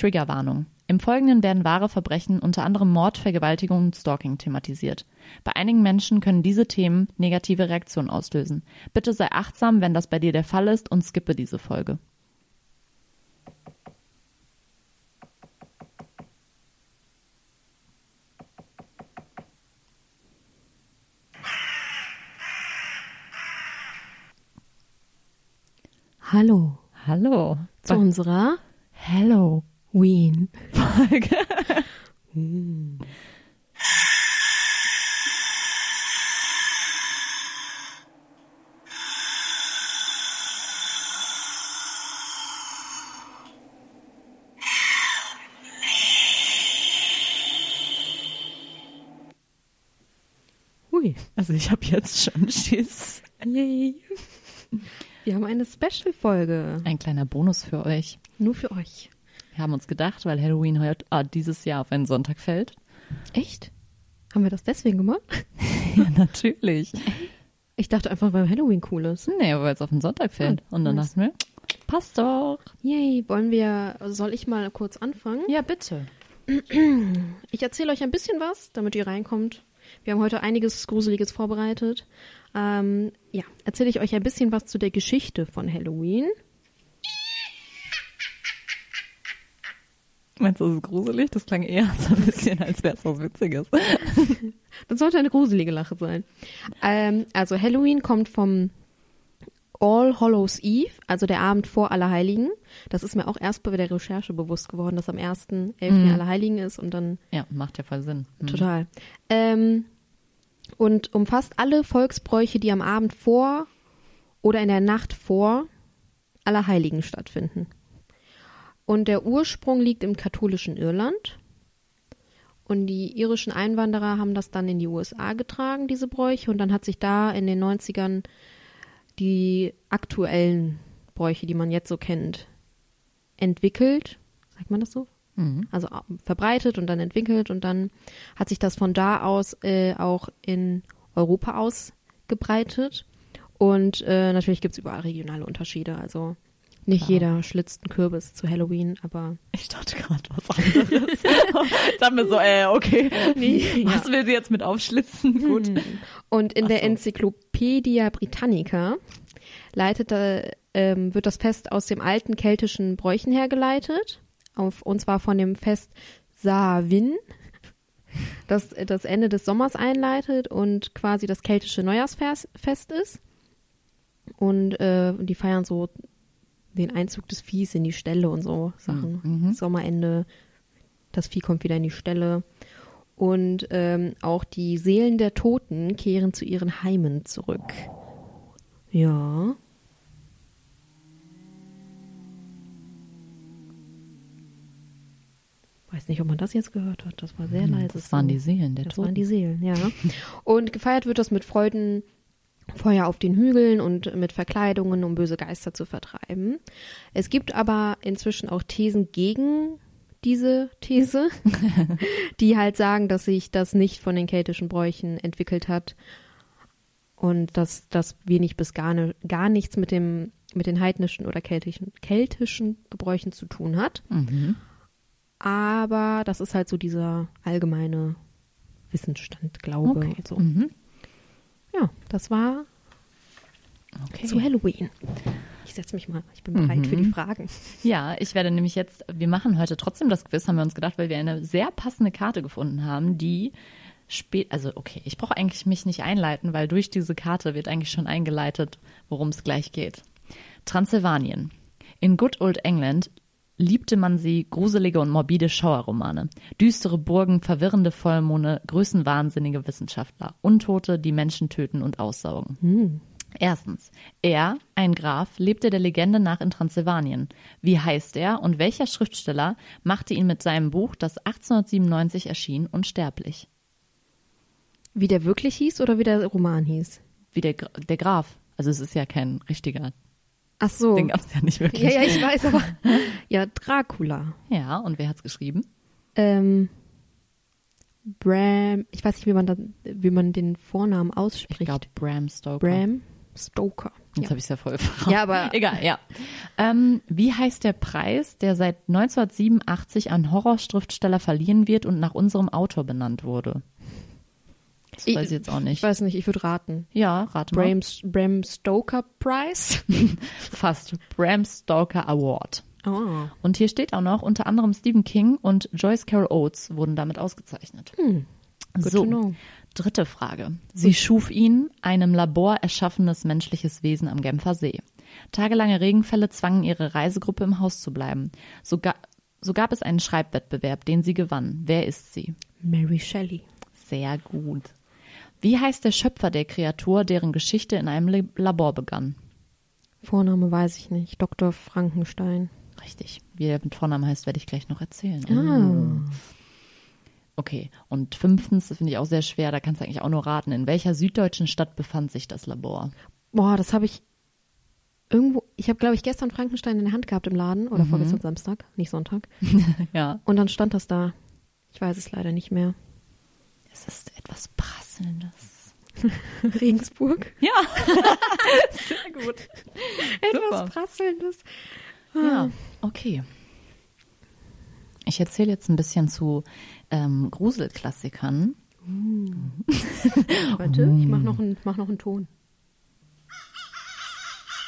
Triggerwarnung. Im Folgenden werden wahre Verbrechen, unter anderem Mord, Vergewaltigung und Stalking thematisiert. Bei einigen Menschen können diese Themen negative Reaktionen auslösen. Bitte sei achtsam, wenn das bei dir der Fall ist und skippe diese Folge. Hallo Hallo. zu unserer Halloween. Folge. Hui, Also ich habe jetzt schon Schiss. yay. Wir haben eine Special-Folge. Ein kleiner Bonus für euch. Nur für euch. Haben uns gedacht, weil Halloween heute, ah, dieses Jahr auf einen Sonntag fällt. Echt? Haben wir das deswegen gemacht? Ja, natürlich. Ich dachte einfach, weil Halloween cool ist. Nee, weil es auf den Sonntag fällt. Ah, Und dann nice. dachten wir, passt doch. Yay, wollen wir, soll ich mal kurz anfangen? Ja, bitte. Ich erzähle euch ein bisschen was, damit ihr reinkommt. Wir haben heute einiges Gruseliges vorbereitet. Ähm, ja, erzähle ich euch ein bisschen was zu der Geschichte von Halloween. Meinst du, das ist gruselig? Das klang eher so ein bisschen, als wäre es was Witziges. Das sollte eine gruselige Lache sein. Ähm, also Halloween kommt vom All Hallows Eve, also der Abend vor Allerheiligen. Das ist mir auch erst bei der Recherche bewusst geworden, dass am 1.11. Mhm. Allerheiligen ist und dann Ja, macht ja voll Sinn. Hm. Total. Ähm, und umfasst alle Volksbräuche, die am Abend vor oder in der Nacht vor Allerheiligen stattfinden. Und der Ursprung liegt im katholischen Irland. Und die irischen Einwanderer haben das dann in die USA getragen, diese Bräuche. Und dann hat sich da in den 90ern die aktuellen Bräuche, die man jetzt so kennt, entwickelt. Sagt man das so? Mhm. also au- verbreitet und dann entwickelt und dann hat sich das von da aus äh, auch in Europa ausgebreitet und äh, natürlich gibt es überall regionale Unterschiede, also nicht Klar. jeder schlitzt einen Kürbis zu Halloween, aber Ich dachte gerade was anderes. Haben wir so, äh, okay. Nee, Was will sie jetzt mit aufschlitzen? Gut. und in Ach der so. Enzyklopädia Britannica leitet, da, ähm, wird das Fest aus dem alten keltischen Bräuchen hergeleitet, auf, und zwar von dem Fest Samhain, das das Ende des Sommers einleitet und quasi das keltische Neujahrsfest Fest ist. Und äh, die feiern so den Einzug des Viehs in die Ställe und so Sachen. Mhm. Sommerende, das Vieh kommt wieder in die Ställe. Und ähm, auch die Seelen der Toten kehren zu ihren Heimen zurück. Ja. Weiß nicht, ob man das jetzt gehört hat. Das war sehr leise. Hm, Das waren die Seelen der Das Toten. waren die Seelen, ja. Und gefeiert wird das mit Freuden, Feuer auf den Hügeln und mit Verkleidungen, um böse Geister zu vertreiben. Es gibt aber inzwischen auch Thesen gegen diese These, die halt sagen, dass sich das nicht von den keltischen Bräuchen entwickelt hat und dass das wenig bis gar, ne, gar nichts mit dem mit den heidnischen oder keltischen, keltischen Gebräuchen zu tun hat. Mhm. Aber das ist halt so dieser allgemeine Wissensstand, Glaube Okay. und so. Mhm. Ja, das war Okay. zu Halloween. Ich setze mich mal, ich bin bereit Mhm. für die Fragen. Ja, ich werde nämlich jetzt, wir machen heute trotzdem das Quiz, haben wir uns gedacht, weil wir eine sehr passende Karte gefunden haben, die spät, also okay, ich brauche eigentlich mich nicht einleiten, weil durch diese Karte wird eigentlich schon eingeleitet, worum es gleich geht. Transsilvanien. In Good Old England liebte man sie gruselige und morbide Schauerromane. Düstere Burgen, verwirrende Vollmonde, größenwahnsinnige Wissenschaftler, Untote, die Menschen töten und aussaugen. Erstens, er, ein Graf, lebte der Legende nach in Transsilvanien. Wie heißt er und welcher Schriftsteller machte ihn mit seinem Buch, das 1897 erschien, unsterblich? Wie der wirklich hieß oder wie der Roman hieß? Wie der, der Graf. Also es ist ja kein richtiger, Ach so. den gab es ja nicht wirklich. Ja, ja, ich weiß, aber ja, Dracula. Ja, und wer hat's geschrieben? Ähm, Bram, ich weiß nicht, wie man, da, wie man den Vornamen Ich ausspricht. glaube Bram Stoker. Bram Stoker. Jetzt Ja. habe ich es ja voll verraten. Ja, aber- Egal, ja. Ähm, wie heißt der Preis, der seit 1987 an Horrorschriftsteller verliehen wird und nach unserem Autor benannt wurde? Das weiß ich jetzt auch Ich nicht. weiß nicht, ich würde raten. Ja, rate mal. Bram, Bram Stoker Prize? Fast. Bram Stoker Award. Oh. Und hier steht auch noch, unter anderem Stephen King und Joyce Carol Oates wurden damit ausgezeichnet. Hm. Good so, to know. dritte Frage. Sie schuf ihn, ein im Labor erschaffenes menschliches Wesen am Genfer See. Tagelange Regenfälle zwangen ihre Reisegruppe im Haus zu bleiben. So, ga so gab es einen Schreibwettbewerb, den sie gewann. Wer ist sie? Mary Shelley. Sehr gut. Wie heißt der Schöpfer der Kreatur, deren Geschichte in einem Labor begann? Vorname weiß ich nicht. Dr. Frankenstein. Richtig. Wie er mit Vornamen heißt, werde ich gleich noch erzählen. Ah. Okay, und fünftens, das finde ich auch sehr schwer, da kannst du eigentlich auch nur raten. In welcher süddeutschen Stadt befand sich das Labor? Boah, das habe ich irgendwo. Ich habe, glaube ich, gestern Frankenstein in der Hand gehabt im Laden oder vorgestern Samstag, nicht Sonntag. Ja. Und dann stand das da. Ich weiß es leider nicht mehr. Es ist etwas Prasselndes. Regensburg. Ja. sehr gut. Etwas Super. Prasselndes. Ja, okay. Ich erzähle jetzt ein bisschen zu ähm, Gruselklassikern. Warte, ich mach noch einen, mach noch einen Ton.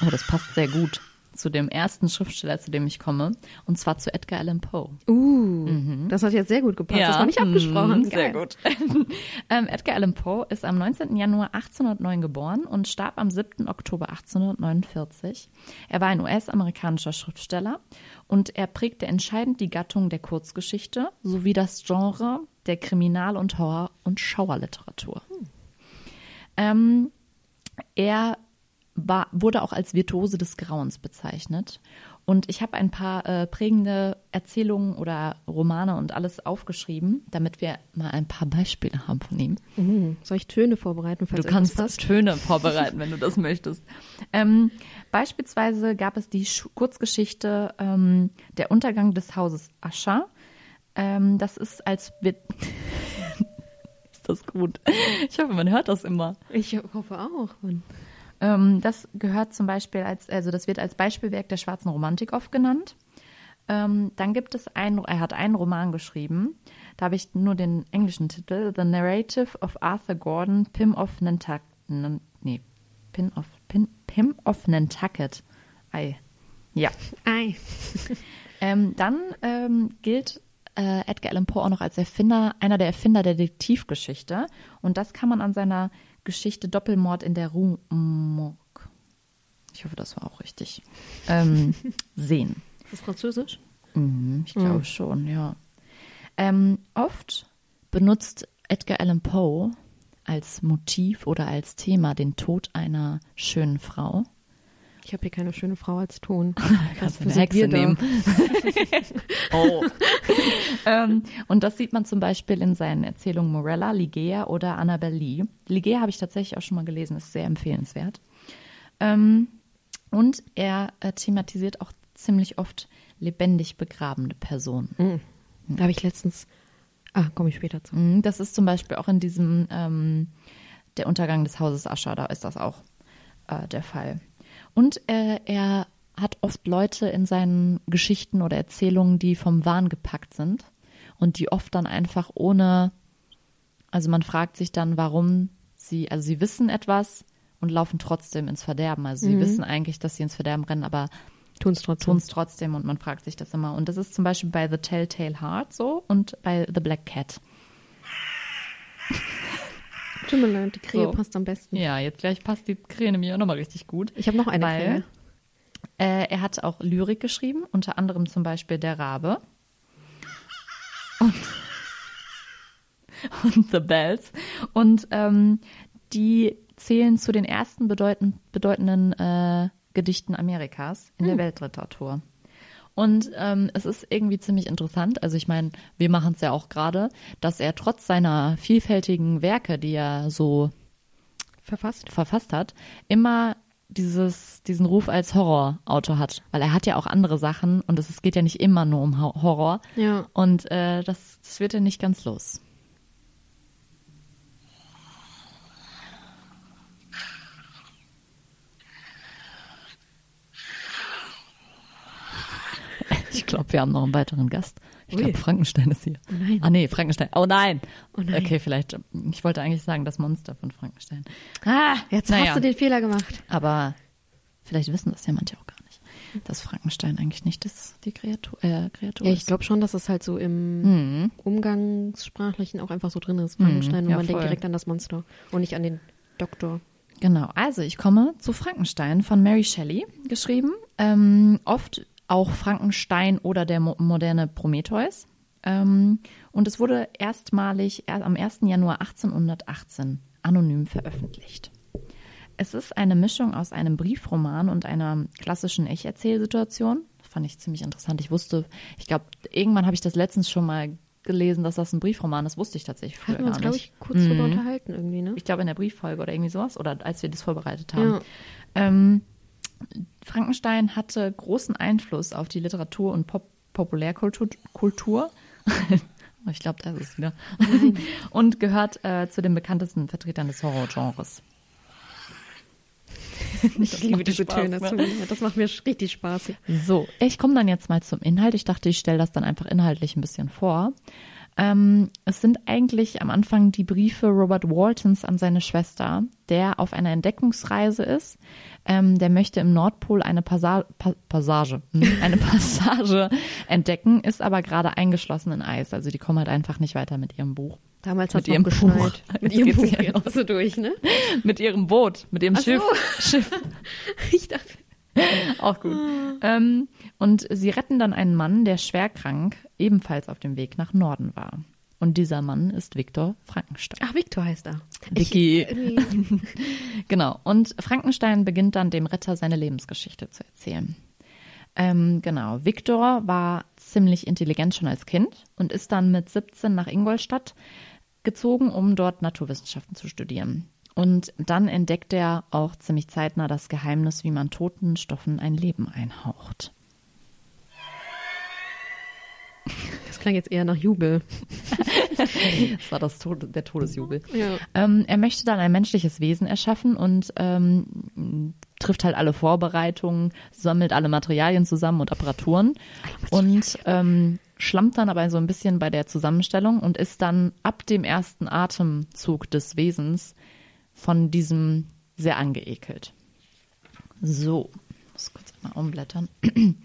Oh, das passt sehr gut zu dem ersten Schriftsteller, zu dem ich komme. Und zwar zu Edgar Allan Poe. Uh, das hat jetzt sehr gut gepasst. das war nicht abgesprochen. Mhm. Sehr gut. ähm, Edgar Allan Poe ist am 19. Januar 1809 geboren und starb am 7. Oktober 1849. Er war ein US-amerikanischer Schriftsteller und er prägte entscheidend die Gattung der Kurzgeschichte sowie das Genre der Kriminal- und Horror- und Schauerliteratur. Ähm, er war, wurde auch als Virtuose des Grauens bezeichnet. Und ich habe ein paar äh, prägende Erzählungen oder Romane und alles aufgeschrieben, damit wir mal ein paar Beispiele haben von ihm. Mhm. Soll ich Töne vorbereiten, falls Du kannst passt? Töne vorbereiten, wenn du das möchtest. Ähm, beispielsweise gab es die Sch Kurzgeschichte ähm, Der Untergang des Hauses Ascher. Ähm, das ist als ist das gut. Ich hoffe, man hört das immer. Ich hoffe auch. Mann. Ähm, das gehört zum Beispiel als, also das wird als Beispielwerk der schwarzen Romantik oft genannt. Ähm, dann gibt es einen, er hat einen Roman geschrieben. Da habe ich nur den englischen Titel: The Narrative of Arthur Gordon, Pym of Nantucket. Nee, Pin of, Pin, Pym of Nantucket. Ei. Ja. Ei. Ähm, dann ähm, gilt äh, Edgar Allan Poe auch noch als Erfinder, einer der Erfinder der Detektivgeschichte. Und das kann man an seiner Geschichte Doppelmord in der Rue Morgue, ich hoffe, das war auch richtig, ähm, sehen. Ist das Französisch? Mhm, ich glaube schon, ja. Ähm, oft benutzt Edgar Allan Poe als Motiv oder als Thema den Tod einer schönen Frau. Ich habe hier keine schöne Frau als Ton. Kannst du eine Hexe nehmen. oh. ähm, und das sieht man zum Beispiel in seinen Erzählungen Morella, Ligea oder Annabelle Lee. Ligea habe ich tatsächlich auch schon mal gelesen, ist sehr empfehlenswert. Ähm, und er äh, thematisiert auch ziemlich oft lebendig begrabene Personen. Da habe ich letztens. Ah, komme ich später zu. Mhm, Das ist zum Beispiel auch in diesem ähm, Der Untergang des Hauses Ascher, da ist das auch äh, der Fall. Und äh, er hat oft Leute in seinen Geschichten oder Erzählungen, die vom Wahn gepackt sind und die oft dann einfach ohne, also man fragt sich dann, warum sie, also sie wissen etwas und laufen trotzdem ins Verderben. Also sie wissen eigentlich, dass sie ins Verderben rennen, aber Tun es trotzdem. tun es trotzdem und man fragt sich das immer. Und das ist zum Beispiel bei The Telltale Heart so und bei The Black Cat. Tut mir leid, die Krähe So. passt am besten. Ja, jetzt gleich passt die Kräne mir auch nochmal richtig gut. Ich habe noch eine Weil Krähe. äh, er hat auch Lyrik geschrieben, unter anderem zum Beispiel Der Rabe und, und The Bells. Und ähm, die zählen zu den ersten bedeutend, bedeutenden äh, Gedichten Amerikas in der Weltliteratur. Und ähm, es ist irgendwie ziemlich interessant. Also ich meine, wir machen es ja auch gerade, dass er trotz seiner vielfältigen Werke, die er so Verfasst. verfasst hat, immer dieses, diesen Ruf als Horrorautor hat. Weil er hat ja auch andere Sachen und es, geht ja nicht immer nur um Ho- Horror. Ja. Und äh, das, das wird ja nicht ganz los. Glaube, wir haben noch einen weiteren Gast. Ich glaube, Frankenstein ist hier. Oh nein. Ah nee, Frankenstein. Oh nein. Oh nein. Okay, vielleicht. Ich wollte eigentlich sagen, das Monster von Frankenstein. Ah, Jetzt naja. hast du den Fehler gemacht. Aber vielleicht wissen das ja manche auch gar nicht, dass Frankenstein eigentlich nicht das, die Kreatur, äh, Kreatur Ja, ich glaube schon, dass es halt so im Mhm. Umgangssprachlichen auch einfach so drin ist. Frankenstein und ja, man denkt voll. direkt an das Monster und nicht an den Doktor. Genau, also ich komme zu Frankenstein von Mary Shelley geschrieben. Ähm, oft auch Frankenstein oder der mo moderne Prometheus. Ähm, und es wurde erstmalig er- am 1. Januar 1818 anonym veröffentlicht. Es ist eine Mischung aus einem Briefroman und einer klassischen Ich-Erzählsituation. Fand ich ziemlich interessant. Ich wusste, ich glaube, irgendwann habe ich das letztens schon mal gelesen, dass das ein Briefroman ist. Wusste ich tatsächlich früher Hatten wir uns, gar glaube ich, kurz drüber unterhalten irgendwie, ne? Ich glaube in der Brieffolge oder irgendwie sowas oder als wir das vorbereitet haben. Ja. Ähm, Frankenstein hatte großen Einfluss auf die Literatur und Pop Populärkultur. Kultur. Ich glaube, das ist es wieder. und gehört äh, zu den bekanntesten Vertretern des Horrorgenres. Ich liebe diese Spaß, Töne. ne? Das macht mir richtig Spaß. So, ich komme dann jetzt mal zum Inhalt. Ich dachte, ich stelle das dann einfach inhaltlich ein bisschen vor. Ähm, es sind eigentlich am Anfang die Briefe Robert Waltons an seine Schwester, der auf einer Entdeckungsreise ist. Ähm, der möchte im Nordpol eine Passa pa Passage, hm, eine Passage entdecken, ist aber gerade eingeschlossen in Eis. Also die kommen halt einfach nicht weiter mit ihrem Buch. Damals Mit hat noch ihrem geschneit. Buch. Mit ihrem Buch du durch, ne? Mit ihrem Boot, mit ihrem Ach so. Schiff. Schiff. Ich dachte, Auch gut. Ähm, und sie retten dann einen Mann, der schwerkrank ebenfalls auf dem Weg nach Norden war. Und dieser Mann ist Viktor Frankenstein. ach, Victor heißt er. Vicky. Irgendwie- Genau. Und Frankenstein beginnt dann dem Retter seine Lebensgeschichte zu erzählen. Ähm, genau. Viktor war ziemlich intelligent schon als Kind und ist dann mit 17 nach Ingolstadt gezogen, um dort Naturwissenschaften zu studieren. Und dann entdeckt er auch ziemlich zeitnah das Geheimnis, wie man toten Stoffen ein Leben einhaucht. das klang jetzt eher nach Jubel. Das war das Tod der Todesjubel. Ja. Ähm, er möchte dann ein menschliches Wesen erschaffen und ähm, trifft halt alle Vorbereitungen, sammelt alle Materialien zusammen und Apparaturen und ähm, schlammt dann aber so ein bisschen bei der Zusammenstellung und ist dann ab dem ersten Atemzug des Wesens von diesem sehr angeekelt. So, muss kurz mal umblättern.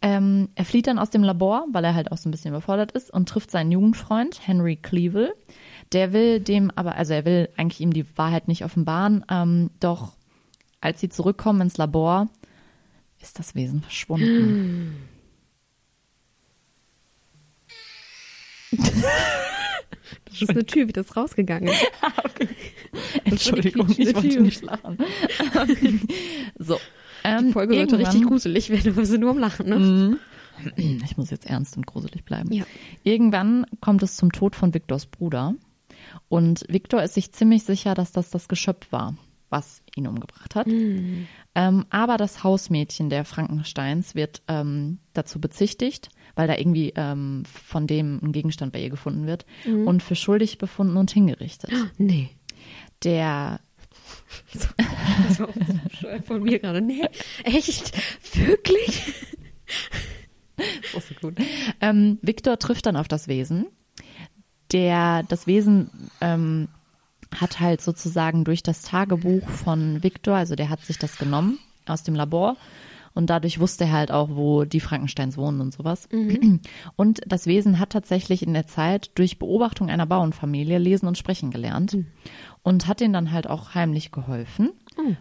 Ähm, er flieht dann aus dem Labor, weil er halt auch so ein bisschen überfordert ist und trifft seinen Jugendfreund Henry Cleavel. Der will dem aber, also er will eigentlich ihm die Wahrheit nicht offenbaren, ähm, doch als sie zurückkommen ins Labor, ist das Wesen verschwunden. Das ist eine Tür, wie das rausgegangen ist. Entschuldigung, ich wollte Tür. nicht lachen. so. Ähm, Die Folge sollte richtig gruselig werden, wir sind nur am Lachen, ne? Ich muss jetzt ernst und gruselig bleiben. Ja. Irgendwann kommt es zum Tod von Viktors Bruder. Und Viktor ist sich ziemlich sicher, dass das das Geschöpf war, was ihn umgebracht hat. Ähm, aber das Hausmädchen der Frankensteins wird ähm, dazu bezichtigt, weil da irgendwie ähm, von dem ein Gegenstand bei ihr gefunden wird und für schuldig befunden und hingerichtet. Nee. Der Das war so von mir gerade. Nee, echt? Wirklich? Das ist so gut. Ähm, Viktor trifft dann auf das Wesen. Der, das Wesen ähm, hat halt sozusagen durch das Tagebuch von Viktor, also der hat sich das genommen aus dem Labor und dadurch wusste er halt auch, wo die Frankensteins wohnen und sowas. Und das Wesen hat tatsächlich in der Zeit durch Beobachtung einer Bauernfamilie lesen und sprechen gelernt und hat denen dann halt auch heimlich geholfen.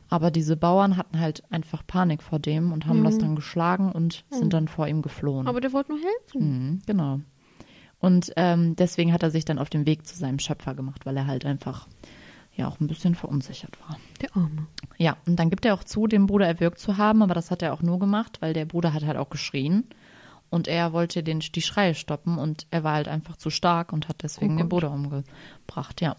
Aber diese Bauern hatten halt einfach Panik vor dem und haben das dann geschlagen und sind dann vor ihm geflohen. Aber der wollte nur helfen. Mhm, genau. Und ähm, deswegen hat er sich dann auf den Weg zu seinem Schöpfer gemacht, weil er halt einfach ja auch ein bisschen verunsichert war. Der Arme. Ja, und dann gibt er auch zu, den Bruder erwürgt zu haben, aber das hat er auch nur gemacht, weil der Bruder hat halt auch geschrien und er wollte den, die Schreie stoppen und er war halt einfach zu stark und hat deswegen Oh den. Bruder umgebracht, ja.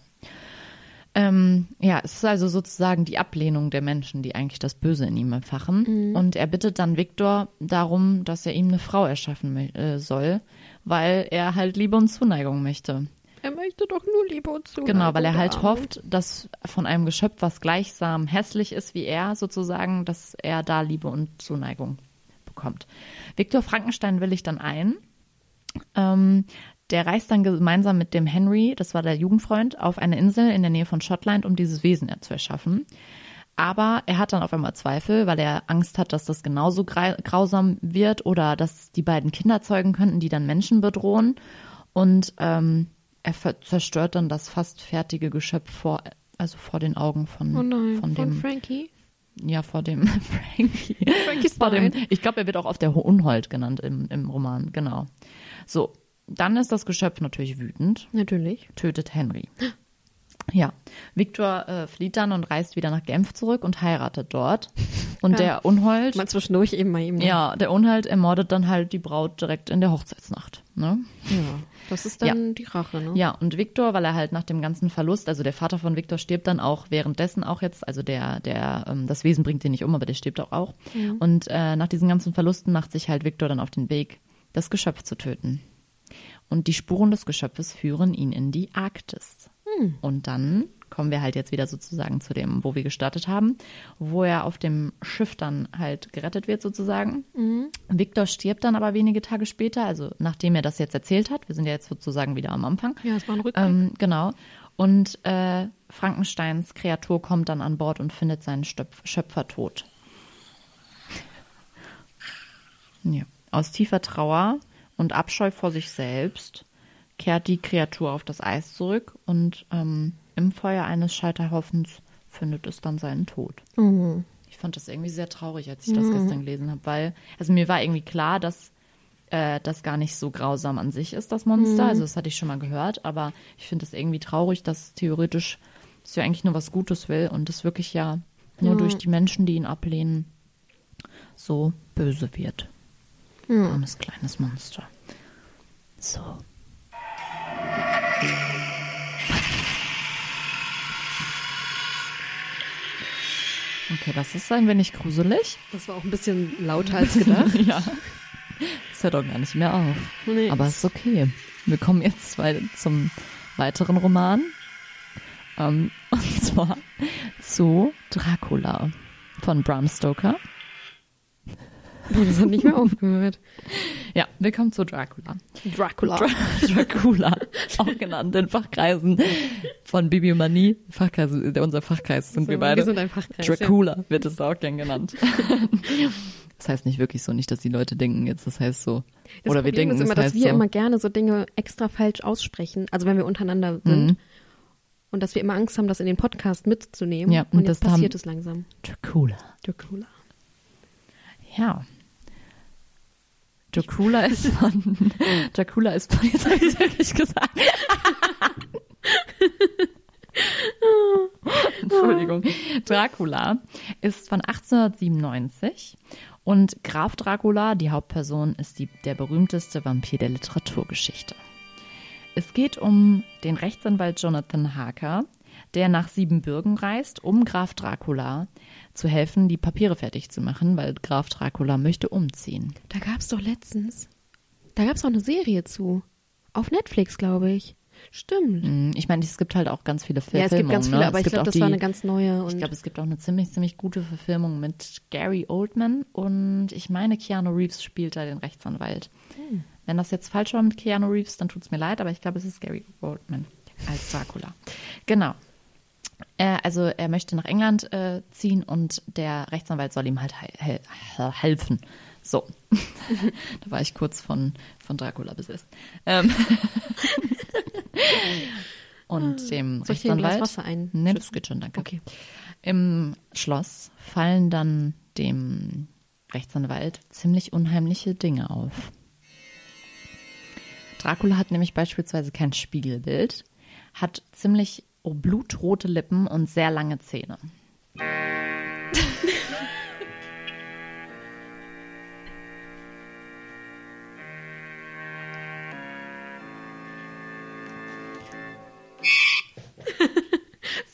Ähm, ja, es ist also sozusagen die Ablehnung der Menschen, die eigentlich das Böse in ihm entfachen. Und er bittet dann Viktor darum, dass er ihm eine Frau erschaffen äh, soll, weil er halt Liebe und Zuneigung möchte. Er möchte doch nur Liebe und Zuneigung. Genau, weil er halt Arme. hofft, dass von einem Geschöpf, was gleichsam hässlich ist wie er, sozusagen, dass er da Liebe und Zuneigung bekommt. Viktor Frankenstein willigt dann ein. Ähm, der reist dann gemeinsam mit dem Henry, das war der Jugendfreund, auf eine Insel in der Nähe von Schottland, um dieses Wesen zu erschaffen. Aber er hat dann auf einmal Zweifel, weil er Angst hat, dass das genauso grausam wird oder dass die beiden Kinder zeugen könnten, die dann Menschen bedrohen. Und ähm, er zerstört dann das fast fertige Geschöpf vor, also vor den Augen von, oh nein, von dem. Von Frankie? Ja, vor dem Frankie. Frankie vor dem, ich glaube, er wird auch auf der Unhold genannt im, im Roman, genau. So, dann ist das Geschöpf natürlich wütend. Natürlich. Tötet Henry. Ja, Viktor äh, flieht dann und reist wieder nach Genf zurück und heiratet dort. Und ja. der Unhold. Mal zwischendurch eben mal eben. Ne? Ja, der Unhold ermordet dann halt die Braut direkt in der Hochzeitsnacht. Ne? Ja, das ist dann ja. die Rache, ne? Ja, und Viktor, weil er halt nach dem ganzen Verlust, also der Vater von Viktor stirbt dann auch währenddessen auch jetzt, also der, der, ähm, das Wesen bringt ihn nicht um, aber der stirbt auch auch. Mhm. Und äh, nach diesen ganzen Verlusten macht sich halt Viktor dann auf den Weg, das Geschöpf zu töten. Und die Spuren des Geschöpfes führen ihn in die Arktis. Und dann kommen wir halt jetzt wieder sozusagen zu dem, wo wir gestartet haben, wo er auf dem Schiff dann halt gerettet wird sozusagen. Mhm. Victor stirbt dann aber wenige Tage später, also nachdem er das jetzt erzählt hat. Wir sind ja jetzt sozusagen wieder am Anfang. Ja, es war ein Rückblick. Ähm, genau. Und äh, Frankensteins Kreatur kommt dann an Bord und findet seinen Stöpf Schöpfer tot. Ja. Aus tiefer Trauer und Abscheu vor sich selbst kehrt die Kreatur auf das Eis zurück und ähm, im Feuer eines Scheiterhaufens findet es dann seinen Tod. Mhm. Ich fand das irgendwie sehr traurig, als ich das mhm. gestern gelesen habe, weil, also mir war irgendwie klar, dass äh, das gar nicht so grausam an sich ist, das Monster. Mhm. Also das hatte ich schon mal gehört, aber ich finde es irgendwie traurig, dass theoretisch es ja eigentlich nur was Gutes will und es wirklich ja nur durch die Menschen, die ihn ablehnen, so böse wird. Armes kleines Monster. So. Okay, das ist ein wenig gruselig. Das war auch ein bisschen lauter als gedacht. ja. Das hört auch gar nicht mehr auf. Nee. Aber es ist okay. Wir kommen jetzt zum weiteren Roman. Ähm, und zwar zu Dracula von Bram Stoker. Das hat nicht mehr aufgehört. Ja, willkommen zu Dracula. Dracula. Dra Dracula, auch genannt in Fachkreisen von Bibliomanie. Fachkreis, unser Fachkreis sind so, wir beide. Wir sind ein Fachkreis. Dracula ja. wird es auch gern genannt. Das heißt nicht wirklich so, nicht, dass die Leute denken jetzt, das heißt so. Das Oder Problem wir denken, ist immer, das dass wir so. immer gerne so Dinge extra falsch aussprechen. Also wenn wir untereinander sind. Mhm. Und dass wir immer Angst haben, das in den Podcast mitzunehmen. Ja, und, und jetzt passiert es langsam. Dracula. Dracula. Ja. Dracula ist von. Dracula ist von. Jetzt habe ich es wirklich gesagt. Entschuldigung. Dracula ist von 1897 und Graf Dracula, die Hauptperson, ist die, der berühmteste Vampir der Literaturgeschichte. Es geht um den Rechtsanwalt Jonathan Harker, der nach Siebenbürgen reist, um Graf Dracula zu helfen, die Papiere fertig zu machen, weil Graf Dracula möchte umziehen. Da gab es doch letztens. Da gab es auch eine Serie zu. Auf Netflix, glaube ich. Stimmt. Mm, ich meine, es gibt halt auch ganz viele Verfilmungen. Ja, es gibt ganz viele, ne? aber ich glaube, das die, war eine ganz neue. ich glaube, es gibt auch eine ziemlich, ziemlich gute Verfilmung mit Gary Oldman und ich meine, Keanu Reeves spielt da den Rechtsanwalt. Hm. Wenn das jetzt falsch war mit Keanu Reeves, dann tut es mir leid, aber ich glaube, es ist Gary Oldman als Dracula. Genau. Er, also er möchte nach England äh, ziehen und der Rechtsanwalt soll ihm halt he he helfen. So, da war ich kurz von, von Dracula besetzt. Ähm und ah. dem Soll Rechtsanwalt. Wasser ein? Nee, das geht schon, danke. Okay. Im Schloss fallen dann dem Rechtsanwalt ziemlich unheimliche Dinge auf. Dracula hat nämlich beispielsweise kein Spiegelbild, hat ziemlich blutrote Lippen und sehr lange Zähne.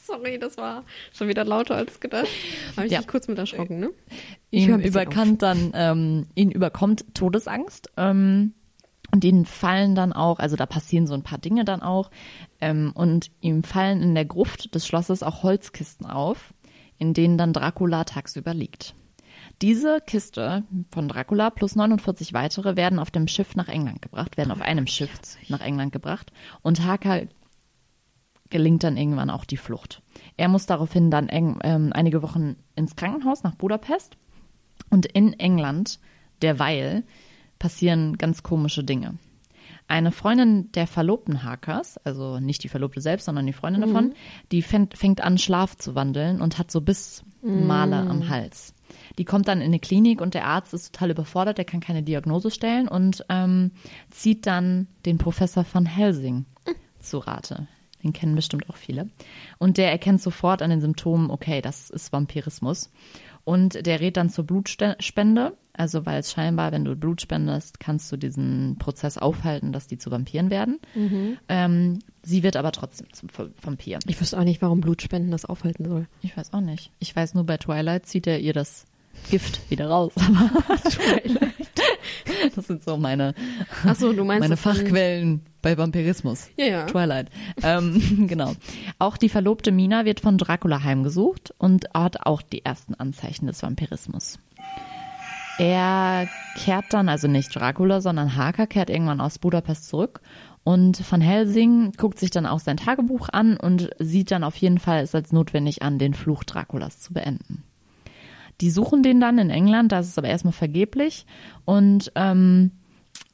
Sorry, das war schon wieder lauter als gedacht. Habe ich ja. mich kurz mit erschrocken, ne? Ihn überkannt dann, ähm, ihn überkommt Todesangst. Ähm, und denen fallen dann auch, also da passieren so ein paar Dinge dann auch. Ähm, und ihm fallen in der Gruft des Schlosses auch Holzkisten auf, in denen dann Dracula tagsüber liegt. Diese Kiste von Dracula plus 49 weitere werden auf dem Schiff nach England gebracht, werden auf einem Schiff nach England gebracht und Harker gelingt dann irgendwann auch die Flucht. Er muss daraufhin dann eng, ähm, einige Wochen ins Krankenhaus nach Budapest und in England derweil passieren ganz komische Dinge. Eine Freundin der Verlobten Hakers, also nicht die Verlobte selbst, sondern die Freundin davon, die fängt, fängt an, Schlaf zu wandeln und hat so Bissmale am Hals. Die kommt dann in eine Klinik und der Arzt ist total überfordert, der kann keine Diagnose stellen und ähm, zieht dann den Professor von Helsing zu Rate. Den kennen bestimmt auch viele. Und der erkennt sofort an den Symptomen, okay, das ist Vampirismus. Und der rät dann zur Blutspende. Also, weil es scheinbar, wenn du Blut spendest, kannst du diesen Prozess aufhalten, dass die zu Vampiren werden. Ähm, sie wird aber trotzdem zum Vampir. Ich wüsste auch nicht, warum Blutspenden das aufhalten soll. Ich weiß auch nicht. Ich weiß nur, bei Twilight zieht er ihr das Gift wieder raus. Aber das sind so meine, Achso, du meinst meine Fachquellen bei Vampirismus. Ja, ja. Twilight. Ähm, genau. Auch die verlobte Mina wird von Dracula heimgesucht und hat auch die ersten Anzeichen des Vampirismus. Er kehrt dann, also nicht Dracula, sondern Harker kehrt irgendwann aus Budapest zurück und Van Helsing guckt sich dann auch sein Tagebuch an und sieht dann auf jeden Fall es als notwendig an, den Fluch Draculas zu beenden. Die suchen den dann in England, das ist aber erstmal vergeblich und ähm,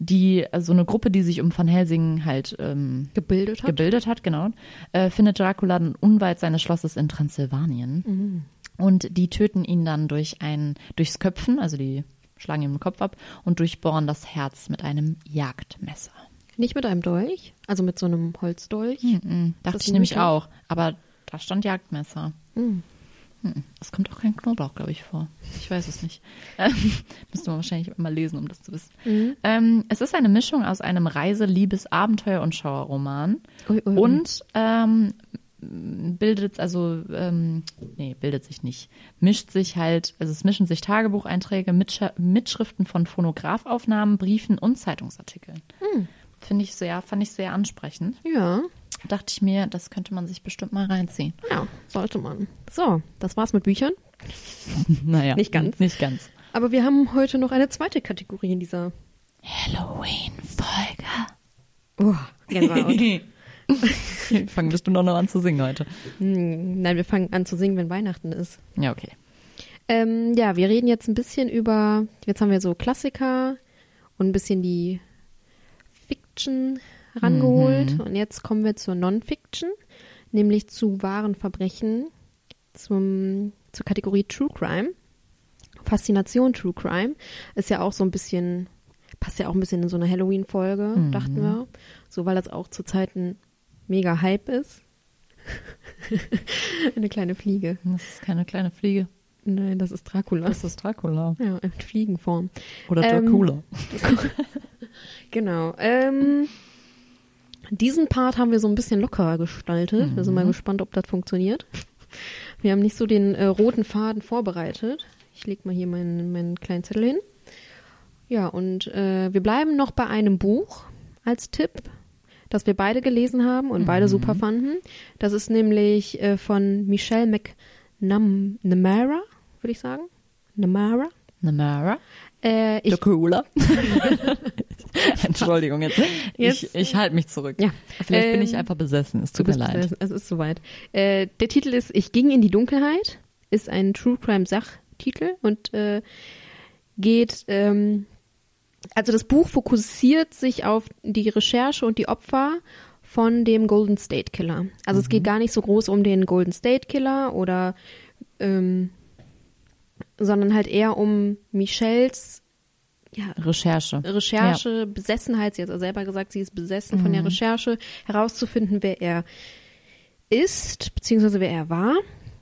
die, also eine Gruppe, die sich um Van Helsing halt ähm, Gebildet hat. gebildet hat, genau, äh, findet Dracula dann unweit seines Schlosses in Transsilvanien. Und die töten ihn dann durch ein, durchs Köpfen, also die schlagen ihm den Kopf ab und durchbohren das Herz mit einem Jagdmesser. Nicht mit einem Dolch, also mit so einem Holzdolch. Mhm, dachte Das ich nämlich auch, aber da stand Jagdmesser. Mhm. Hm, Es kommt auch kein Knoblauch, glaube ich, vor. Ich weiß es nicht. Ähm, müsste man wahrscheinlich mal lesen, um das zu wissen. Mhm. Ähm, es ist eine Mischung aus einem Reise-, Liebes-, Abenteuer- und Schauerroman. Ui, ui. Und ähm, bildet, also, ähm, nee, bildet sich nicht. Mischt sich halt, also es mischen sich Tagebucheinträge, Mitscha- Mitschriften von Phonografaufnahmen, Briefen und Zeitungsartikeln. Hm. Finde ich sehr, fand ich sehr ansprechend. Ja, Dachte ich mir, das könnte man sich bestimmt mal reinziehen. ja, sollte man. So, das war's mit Büchern. Naja. Nicht ganz. Nicht ganz. Aber wir haben heute noch eine zweite Kategorie in dieser. Halloween-Folge. Oh, Gänsehaut. Wir fangen bestimmt auch noch an zu singen heute. Hm, Nein, wir fangen an zu singen, wenn Weihnachten ist. Ja, okay. Ähm, ja, wir reden jetzt ein bisschen über, jetzt haben wir so Klassiker und ein bisschen die Fiction rangeholt. Und jetzt kommen wir zur Non-Fiction, nämlich zu wahren Verbrechen, zum, zur Kategorie True Crime. Faszination True Crime ist ja auch so ein bisschen, passt ja auch ein bisschen in so eine Halloween-Folge, dachten wir. So, weil das auch zu Zeiten mega Hype ist. eine kleine Fliege. Das ist keine kleine Fliege. Nein, das ist Dracula. Das ist Dracula. Ja, in Fliegenform. Oder Ähm, Dracula. Genau. Ähm, diesen Part haben wir so ein bisschen lockerer gestaltet. Wir sind mal gespannt, ob das funktioniert. Wir haben nicht so den äh, roten Faden vorbereitet. Ich lege mal hier meinen, meinen kleinen Zettel hin. Ja, und äh, wir bleiben noch bei einem Buch als Tipp, das wir beide gelesen haben und beide super fanden. Das ist nämlich äh, von Michelle McNamara, würde ich sagen. Namara. Namara. Äh, ich, Dracula. Entschuldigung, jetzt. Jetzt- ich ich halte mich zurück. Ja. Vielleicht bin Ähm, ich einfach besessen. Es tut mir leid. besessen. Es ist soweit. Äh, der Titel ist Ich ging in die Dunkelheit, ist ein True Crime Sachtitel und äh, geht, ähm, also das Buch fokussiert sich auf die Recherche und die Opfer von dem Golden State Killer. Also es geht gar nicht so groß um den Golden State Killer oder, ähm, sondern halt eher um Michelles ja, Recherche. Recherche, Besessenheit, sie hat ja selber gesagt, sie ist besessen von der Recherche, herauszufinden, wer er ist, beziehungsweise wer er war.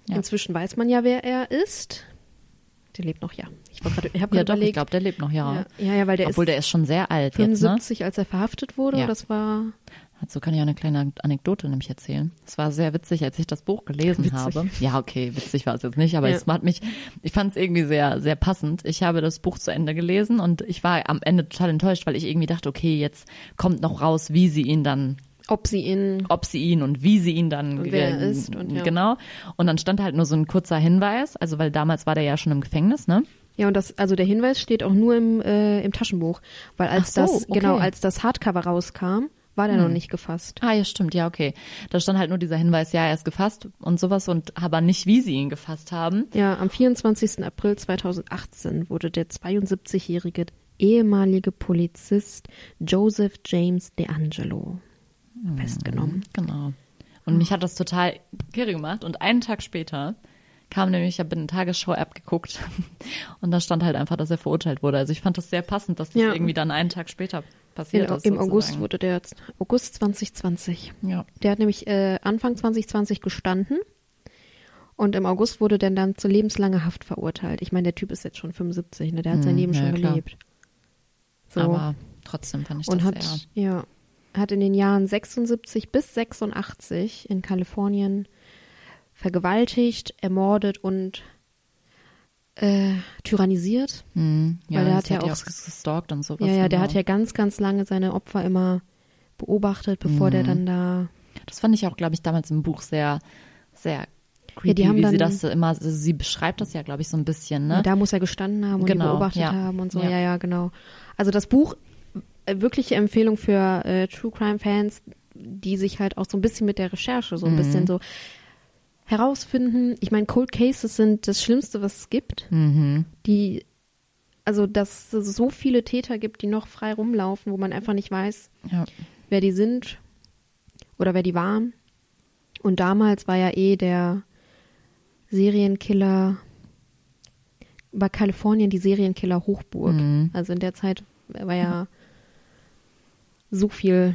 Ja. Inzwischen weiß man ja, wer er ist. Der lebt noch, ja. Ich, gerade- ich habe Ja, doch, ich überlegt. glaube, der lebt noch, ja. ja, ja, ja, weil der Obwohl ist der ist schon sehr alt jetzt, ne? 75, als er verhaftet wurde. Ja. Das war Dazu kann ich auch eine kleine Anekdote nämlich erzählen. Es war sehr witzig, als ich das Buch gelesen Witzig. habe. Ja, okay, witzig war es jetzt nicht, aber Ja. es hat mich, ich fand es irgendwie sehr, sehr passend. Ich habe das Buch zu Ende gelesen und ich war am Ende total enttäuscht, weil ich irgendwie dachte, okay, jetzt kommt noch raus, wie sie ihn dann ob sie ihn ob sie ihn und wie sie ihn dann wer er ge- ist und ja. genau und dann stand halt nur so ein kurzer Hinweis also weil damals war der ja schon im Gefängnis ne Ja, und das, also der Hinweis steht auch nur im, äh, im Taschenbuch, weil als so, das, genau, okay. als das Hardcover rauskam, war der noch nicht gefasst. Ah, ja, stimmt, ja, okay. Da stand halt nur dieser Hinweis, ja, er ist gefasst und sowas und aber nicht, wie sie ihn gefasst haben. Ja, am 24. April 2018 wurde der 72-jährige ehemalige Polizist Joseph James DeAngelo festgenommen. Genau. Und mich hat das total kirre gemacht. Und einen Tag später kam nämlich, ich habe eine Tagesschau-App geguckt und da stand halt einfach, dass er verurteilt wurde. Also ich fand das sehr passend, dass das Ja. irgendwie dann einen Tag später In, passiert ist. Im August wurde der August 2020. Ja. Der hat nämlich äh, Anfang 2020 gestanden und im August wurde der dann zu lebenslanger Haft verurteilt. Ich meine, der Typ ist jetzt schon 75, ne? Der hat sein Hm, Leben ja, schon klar. gelebt. So. Aber trotzdem fand ich und das hat, sehr. ja, hat in den Jahren 76 bis 86 in Kalifornien vergewaltigt, ermordet und äh, tyrannisiert. Hm, ja, weil der hat ja auch- gestalkt und sowas. ja, ja, der genau. hat ja ganz, ganz lange seine Opfer immer beobachtet, bevor Mhm. der dann da. Das fand ich auch, glaube ich, damals im Buch sehr, sehr creepy, Ja, die haben wie sie dann- das immer, also sie beschreibt das ja, glaube ich, so ein bisschen, ne? Da muss er gestanden haben und Genau, beobachtet ja. haben und so. Ja. Ja, ja, genau. Also das Buch, äh, wirkliche Empfehlung für äh, True Crime Fans, die sich halt auch so ein bisschen mit der Recherche so ein Mhm. bisschen so herausfinden. Ich meine, Cold Cases sind das Schlimmste, was es gibt. Mhm. Die, also dass es so viele Täter gibt, die noch frei rumlaufen, wo man einfach nicht weiß, Ja. wer die sind oder wer die waren. Und damals war ja eh der Serienkiller, war Kalifornien die Serienkiller Hochburg. Mhm. Also in der Zeit war ja so viel,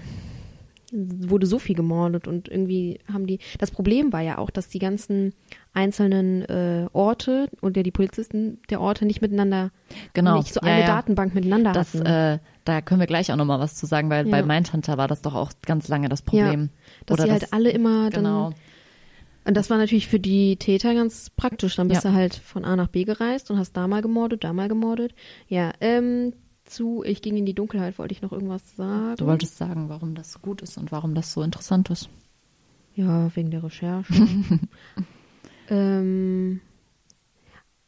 wurde so viel gemordet und irgendwie haben die, das Problem war ja auch, dass die ganzen einzelnen äh, Orte und ja die Polizisten der Orte nicht miteinander, Genau. nicht so ja, eine ja. Datenbank miteinander Das, hatten. äh, da können wir gleich auch nochmal was zu sagen, weil Ja. bei Mindhunter war das doch auch ganz lange das Problem. dass Oder sie das, halt alle immer dann genau. Und das war natürlich für die Täter ganz praktisch. Dann bist du halt von A nach B gereist und hast da mal gemordet, da mal gemordet. Ja, ähm, zu Ich ging in die Dunkelheit, wollte ich noch irgendwas sagen. Du wolltest sagen, warum das so gut ist und warum das so interessant ist. Ja, wegen der Recherche. ähm,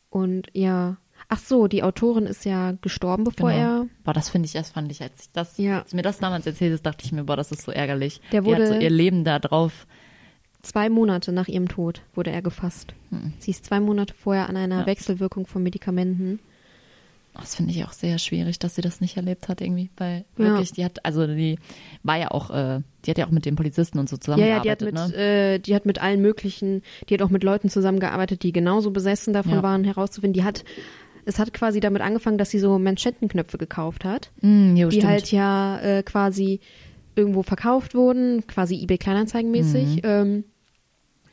und ja. Ach so, die Autorin ist ja gestorben, bevor Genau. er. Boah, das finde ich, das fand ich, als ich das, Ja. als mir das damals erzählt ist, dachte ich mir, boah, das ist so ärgerlich. Der Die hat wurde- so ihr Leben da drauf. Zwei Monate nach ihrem Tod wurde er gefasst. Sie ist zwei Monate vorher an einer Hm. Ja. Wechselwirkung von Medikamenten. Das finde ich auch sehr schwierig, dass sie das nicht erlebt hat irgendwie, weil Ja. wirklich, die hat, also die war ja auch, äh, die hat ja auch mit den Polizisten und so Ja, ja, die hat zusammengearbeitet, mit, ne? äh, die hat mit allen möglichen, die hat auch mit Leuten zusammengearbeitet, die genauso besessen davon Ja. waren, herauszufinden. Die hat, es hat quasi damit angefangen, dass sie so Manschettenknöpfe gekauft hat, Mm, jo, die stimmt. halt ja äh, quasi irgendwo verkauft wurden, quasi eBay Kleinanzeigenmäßig, Mhm. ähm,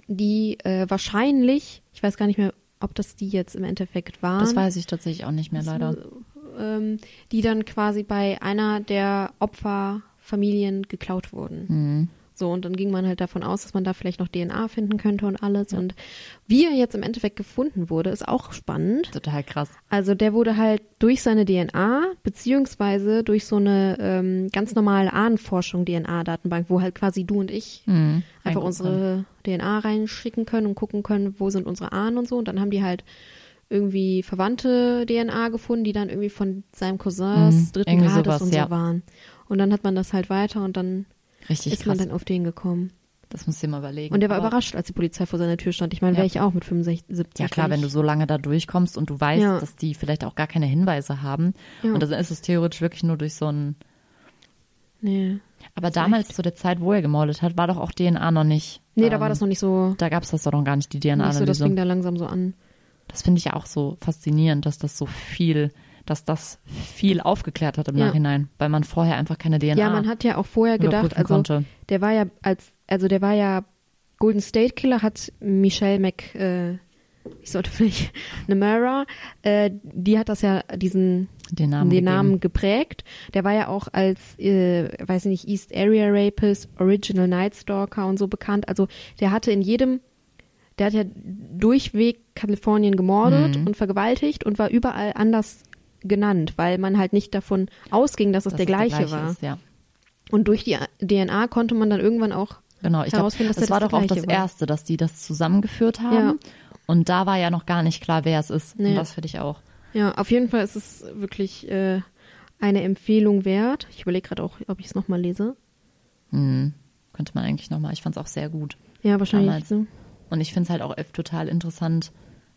die äh, wahrscheinlich, ich weiß gar nicht mehr, ob das die jetzt im Endeffekt waren. das weiß ich tatsächlich auch nicht mehr, leider. ähm, die dann quasi bei einer der Opferfamilien geklaut wurden. Mhm. So, und dann ging man halt davon aus, dass man da vielleicht noch DNA finden könnte und alles. Und wie er jetzt im Endeffekt gefunden wurde, ist auch spannend. Total krass. Also der wurde halt durch seine DNA, beziehungsweise durch so eine ähm, ganz normale Ahnenforschung DNA-Datenbank, wo halt quasi du und ich Mhm. einfach unsere DNA reinschicken können und gucken können, wo sind unsere Ahnen und so. Und dann haben die halt irgendwie verwandte DNA gefunden, die dann irgendwie von seinem Cousins Mhm, dritten Grades sowas, und so ja. waren. Und dann hat man das halt weiter und dann Richtig ist man krass. dann auf den gekommen. Das musst du dir mal überlegen. Und der war Aber- überrascht, als die Polizei vor seiner Tür stand. Ich meine, wäre Ja. ich auch mit 65, 70. Ja klar, wenn du so lange da durchkommst und du weißt, Ja. dass die vielleicht auch gar keine Hinweise haben. Ja. Und dann ist es theoretisch wirklich nur durch so ein. Nee. Aber damals zu der Zeit, wo er gemordet hat, war doch auch DNA noch nicht. Nee, da ähm, war das noch nicht so, Da gab es das doch noch gar nicht, die nicht so, das DNA-Analyse. fing da langsam so an. Das finde ich ja auch so faszinierend, dass das so viel, dass das viel aufgeklärt hat im Ja. Nachhinein, weil man vorher einfach keine DNA Ja, man hat ja auch vorher gedacht, also konnte. der war ja als, also der war ja Golden State Killer hat Michelle Mac, äh, ich sollte vielleicht Namara, äh, die hat das ja diesen den Namen. den. Namen geprägt. Der war ja auch als, äh, weiß ich nicht, East Area Rapist, Original Night Stalker und so bekannt. Also der hatte in jedem, der hat ja durchweg Kalifornien gemordet Mhm. und vergewaltigt und war überall anders genannt, weil man halt nicht davon ausging, dass es Dass der, es gleiche war. Ist, ja. Und durch die DNA konnte man dann irgendwann auch Genau, ich herausfinden, dass das der war das doch auch der das gleiche war. Erste, dass die das zusammengeführt haben. Ja. Und da war ja noch gar nicht klar, wer es ist. Nee. Und das finde ich auch Ja, auf jeden Fall ist es wirklich äh, eine Empfehlung wert. Ich überlege gerade auch, ob ich es nochmal lese. Hm. Könnte man eigentlich nochmal. Ich fand es auch sehr gut. Ja, wahrscheinlich. Damals. Ne? Und ich finde es halt auch total interessant,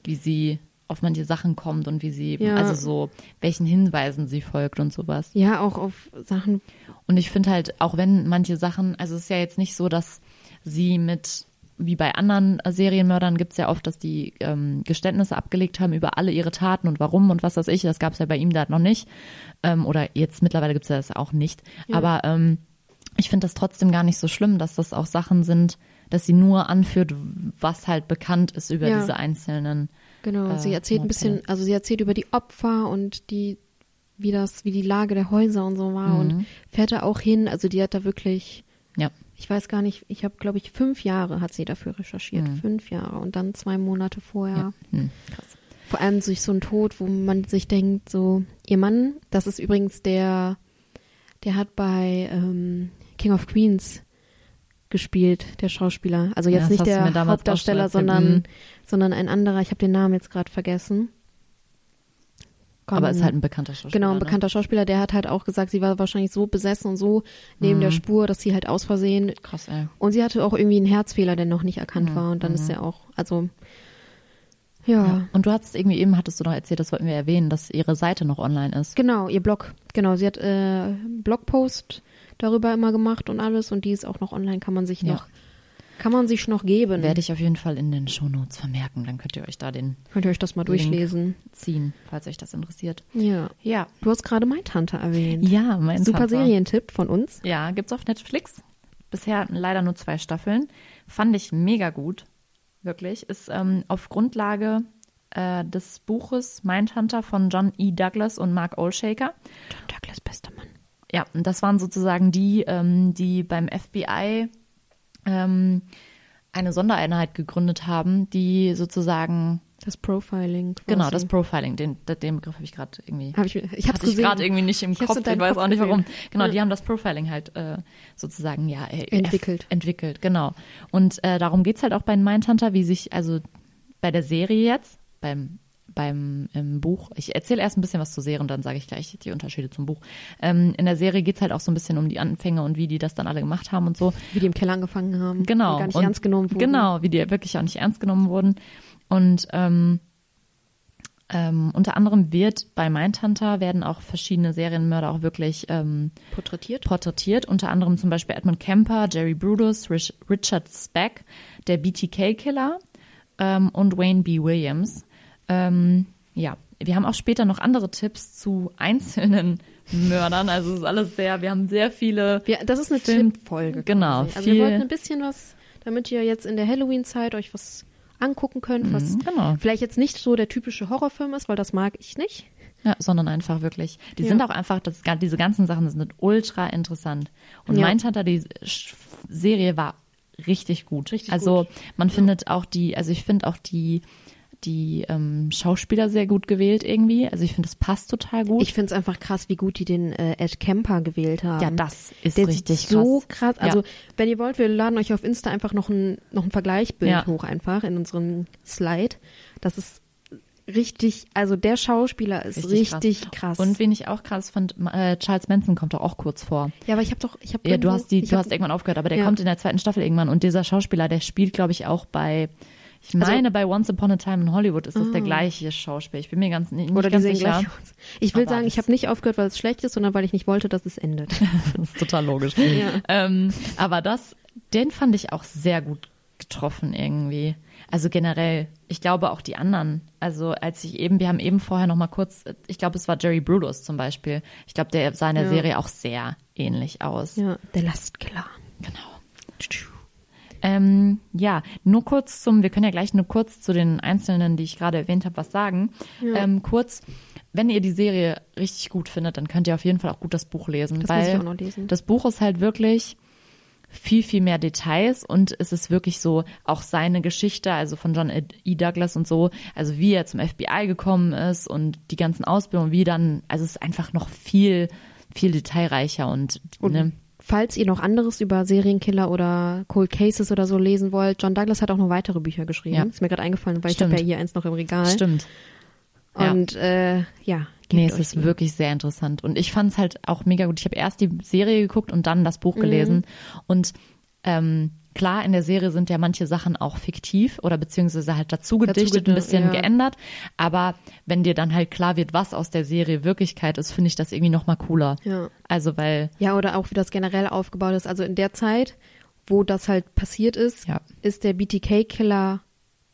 wie sie auf manche Sachen kommt und wie sie, Ja. also so, welchen Hinweisen sie folgt und sowas. Ja, auch auf Sachen. Und ich finde halt, auch wenn manche Sachen, also es ist ja jetzt nicht so, dass sie mit, wie bei anderen Serienmördern gibt es ja oft, dass die ähm, Geständnisse abgelegt haben über alle ihre Taten und warum und was weiß ich. Das gab es ja bei ihm da noch nicht. Ähm, oder jetzt mittlerweile gibt es ja das auch nicht. Ja. Aber ähm, ich finde das trotzdem gar nicht so schlimm, dass das auch Sachen sind, dass sie nur anführt, was halt bekannt ist über Ja. diese einzelnen. Genau, Äh, sie erzählt ein bisschen, also sie erzählt über die Opfer und die, wie das, wie die Lage der Häuser und so war Mhm. und fährt da auch hin. Also die hat da wirklich, Ja. ich weiß gar nicht, ich habe, glaube ich, fünf Jahre hat sie dafür recherchiert. Mhm. Fünf Jahre und dann zwei Monate vorher. Ja. Hm, krass. Vor allem durch so einen Tod, wo man sich denkt, so, ihr Mann, das ist übrigens der, der hat bei ähm, King of Queens gespielt, der Schauspieler. Also Ja, jetzt das nicht der Hauptdarsteller, sondern, Mhm. Sondern ein anderer, ich habe den Namen jetzt gerade vergessen. Komm, Aber ist halt ein bekannter Schauspieler. Genau, ein ne? bekannter Schauspieler, der hat halt auch gesagt, sie war wahrscheinlich so besessen und so neben Mhm. der Spur, dass sie halt aus Versehen Krass, ey. und sie hatte auch irgendwie einen Herzfehler, der noch nicht erkannt Mhm, war und dann ist mhm. er auch, also ja. Ja. Und du hattest irgendwie eben, hattest du noch erzählt, das wollten wir erwähnen, dass ihre Seite noch online ist. Genau, ihr Blog. Genau, sie hat äh, einen Blogpost darüber immer gemacht und alles und die ist auch noch online, kann man sich Ja. noch, kann man sich noch geben. Werde ich auf jeden Fall in den Shownotes vermerken, dann könnt ihr euch da den Könnt ihr euch das mal Link. durchlesen. ziehen, falls euch das interessiert. Ja. Ja. Du hast gerade Mindhunter erwähnt. Ja, mein Super. Serientipp von uns. Ja, gibt's auf Netflix. Bisher leider nur zwei Staffeln. Fand ich mega gut. Wirklich. Ist ähm, auf Grundlage äh, des Buches Mindhunter von John E. Douglas und Mark Olshaker. John Douglas, bester Mann. Ja, und das waren sozusagen die, ähm, die beim FBI ähm, eine Sondereinheit gegründet haben, die sozusagen, Das Profiling. Quasi. genau, das Profiling, den, den Begriff habe ich gerade irgendwie Hab ich, ich ich gesehen. gerade irgendwie nicht im Ich Kopf, ich weiß Kopf auch nicht warum. gesehen. Genau, Ja. die haben das Profiling halt äh, sozusagen ja äh, Entwickelt. Entwickelt, genau. Und äh, darum geht's halt auch bei Mindhunter, wie sich also bei der Serie jetzt, beim beim im Buch, ich erzähle erst ein bisschen was zur Serie und dann sage ich gleich die Unterschiede zum Buch. Ähm, in der Serie geht's halt auch so ein bisschen um die Anfänge und wie die das dann alle gemacht haben und so. Wie die im Keller angefangen haben. Genau. Und gar nicht und, ernst genommen wurden. Genau, wie die wirklich auch nicht ernst genommen wurden. Und ähm, ähm, unter anderem wird bei Mindhunter werden auch verschiedene Serienmörder auch wirklich ähm, Porträtiert. porträtiert. Unter anderem zum Beispiel Edmund Kemper, Jerry Brutus, Rich, Richard Speck, der BTK-Killer ähm, und Wayne B. Williams. Ähm, ja, wir haben auch später noch andere Tipps zu einzelnen Mördern. Also es ist alles sehr, wir haben sehr viele. Wir, das ist eine Film- Tippfolge. genau. Also viel- wir wollten ein bisschen was, damit ihr jetzt in der Halloween-Zeit euch was angucken könnt, was Mhm, genau. vielleicht jetzt nicht so der typische Horrorfilm ist, weil das mag ich nicht. Ja, sondern einfach wirklich. Die Ja. sind auch einfach, das, diese ganzen Sachen sind ultra interessant. Und Ja. Mindhunter, die Sch- Serie war richtig gut. Richtig also gut. man findet auch die, also ich finde auch die, die ähm, Schauspieler sehr gut gewählt irgendwie. Also ich finde, das passt total gut. Ich finde es einfach krass, wie gut die den äh, Ed Kemper gewählt haben. ja, das ist Der richtig sieht so krass. krass. Also, Ja. wenn ihr wollt, wir laden euch auf Insta einfach noch ein, noch ein Vergleichsbild Ja. hoch einfach in unseren Slide. Das ist richtig, also der Schauspieler ist richtig, krass. Und wen ich auch krass fand, äh, Charles Manson kommt doch auch kurz vor. ja, aber ich habe doch, ich habe Ja, du hast die, du hab, hast irgendwann aufgehört, aber der Ja. kommt in der zweiten Staffel irgendwann und dieser Schauspieler, der spielt, glaube ich, auch bei, ich Also- meine, bei Once Upon a Time in Hollywood ist das der gleiche Schauspieler. Ich bin mir ganz nicht, oder ganz sicher. Ich will sagen, ich habe nicht aufgehört, weil es schlecht ist, sondern weil ich nicht wollte, dass es endet. Das ist total logisch. Ja. Ähm, aber das, den fand ich auch sehr gut getroffen irgendwie. Also generell, ich glaube auch die anderen. Also als ich eben, wir haben eben vorher noch mal kurz, ich glaube, es war Jerry Brutus zum Beispiel. Ich glaube, der sah in der Ja. Serie auch sehr ähnlich aus. ja, der Lastkiller. Genau. Ähm, ja, nur kurz zum, wir können ja gleich nur kurz zu den einzelnen, die ich gerade erwähnt habe, was sagen. Ähm, kurz, wenn ihr die Serie richtig gut findet, dann könnt ihr auf jeden Fall auch gut das Buch lesen. Das weil muss ich auch noch lesen. Das Buch ist halt wirklich viel, viel mehr Details und es ist wirklich so auch seine Geschichte, also von John E. Douglas und so, also wie er zum FBI gekommen ist und die ganzen Ausbildungen, wie dann, also es ist einfach noch viel, viel detailreicher und, Und ne, falls ihr noch anderes über Serienkiller oder Cold Cases oder so lesen wollt, John Douglas hat auch noch weitere Bücher geschrieben. Ja. Ist mir gerade eingefallen, weil Stimmt. ich habe ja hier eins noch im Regal. stimmt. Ja. Und äh, ja. Nee, es ist die. wirklich sehr interessant. Und ich fand es halt auch mega gut. Ich habe erst die Serie geguckt und dann das Mhm. Buch gelesen. Und ähm, klar, in der Serie sind ja manche Sachen auch fiktiv oder beziehungsweise halt dazu gedichtet, gedi- ein bisschen ja. geändert. Aber wenn dir dann halt klar wird, was aus der Serie Wirklichkeit ist, finde ich das irgendwie noch mal cooler. Ja. Also, weil, Ja, oder auch wie das generell aufgebaut ist. Also in der Zeit, wo das halt passiert ist, Ja. ist der BTK-Killer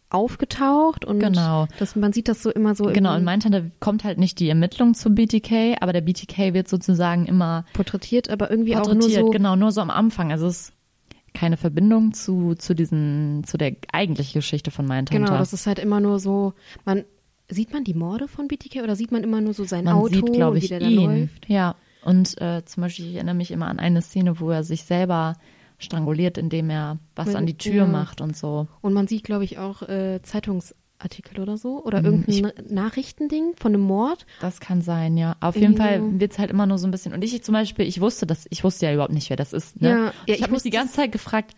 aufgetaucht und Genau. das, man sieht das so immer so genau, in im- meinem Tante kommt halt nicht die Ermittlung zum BTK, aber der BTK wird sozusagen immer porträtiert, aber irgendwie auch nur porträtiert, so. genau, nur so am Anfang. Also es ist keine Verbindung zu, zu diesen, zu der eigentlichen Geschichte von Mindhunter. Genau, das ist halt immer nur so, man sieht man die Morde von BTK oder sieht man immer nur so sein Man Auto sieht, und wie ich, der da ihn. läuft? Ja, und äh, zum Beispiel, ich erinnere mich immer an eine Szene, wo er sich selber stranguliert, indem er was Weil- an die Tür ja. macht und so. Und man sieht, glaube ich, auch äh, Zeitungsartikel oder so oder Mhm, irgendein Nachrichtending von einem Mord. Das kann sein, ja. Auf jeden Fall so. wird's halt immer nur so ein bisschen. Und ich zum Beispiel, ich wusste das, ich wusste ja überhaupt nicht, wer das ist. Ne? Ja, ja, ich ich habe mich die ganze Zeit gefragt,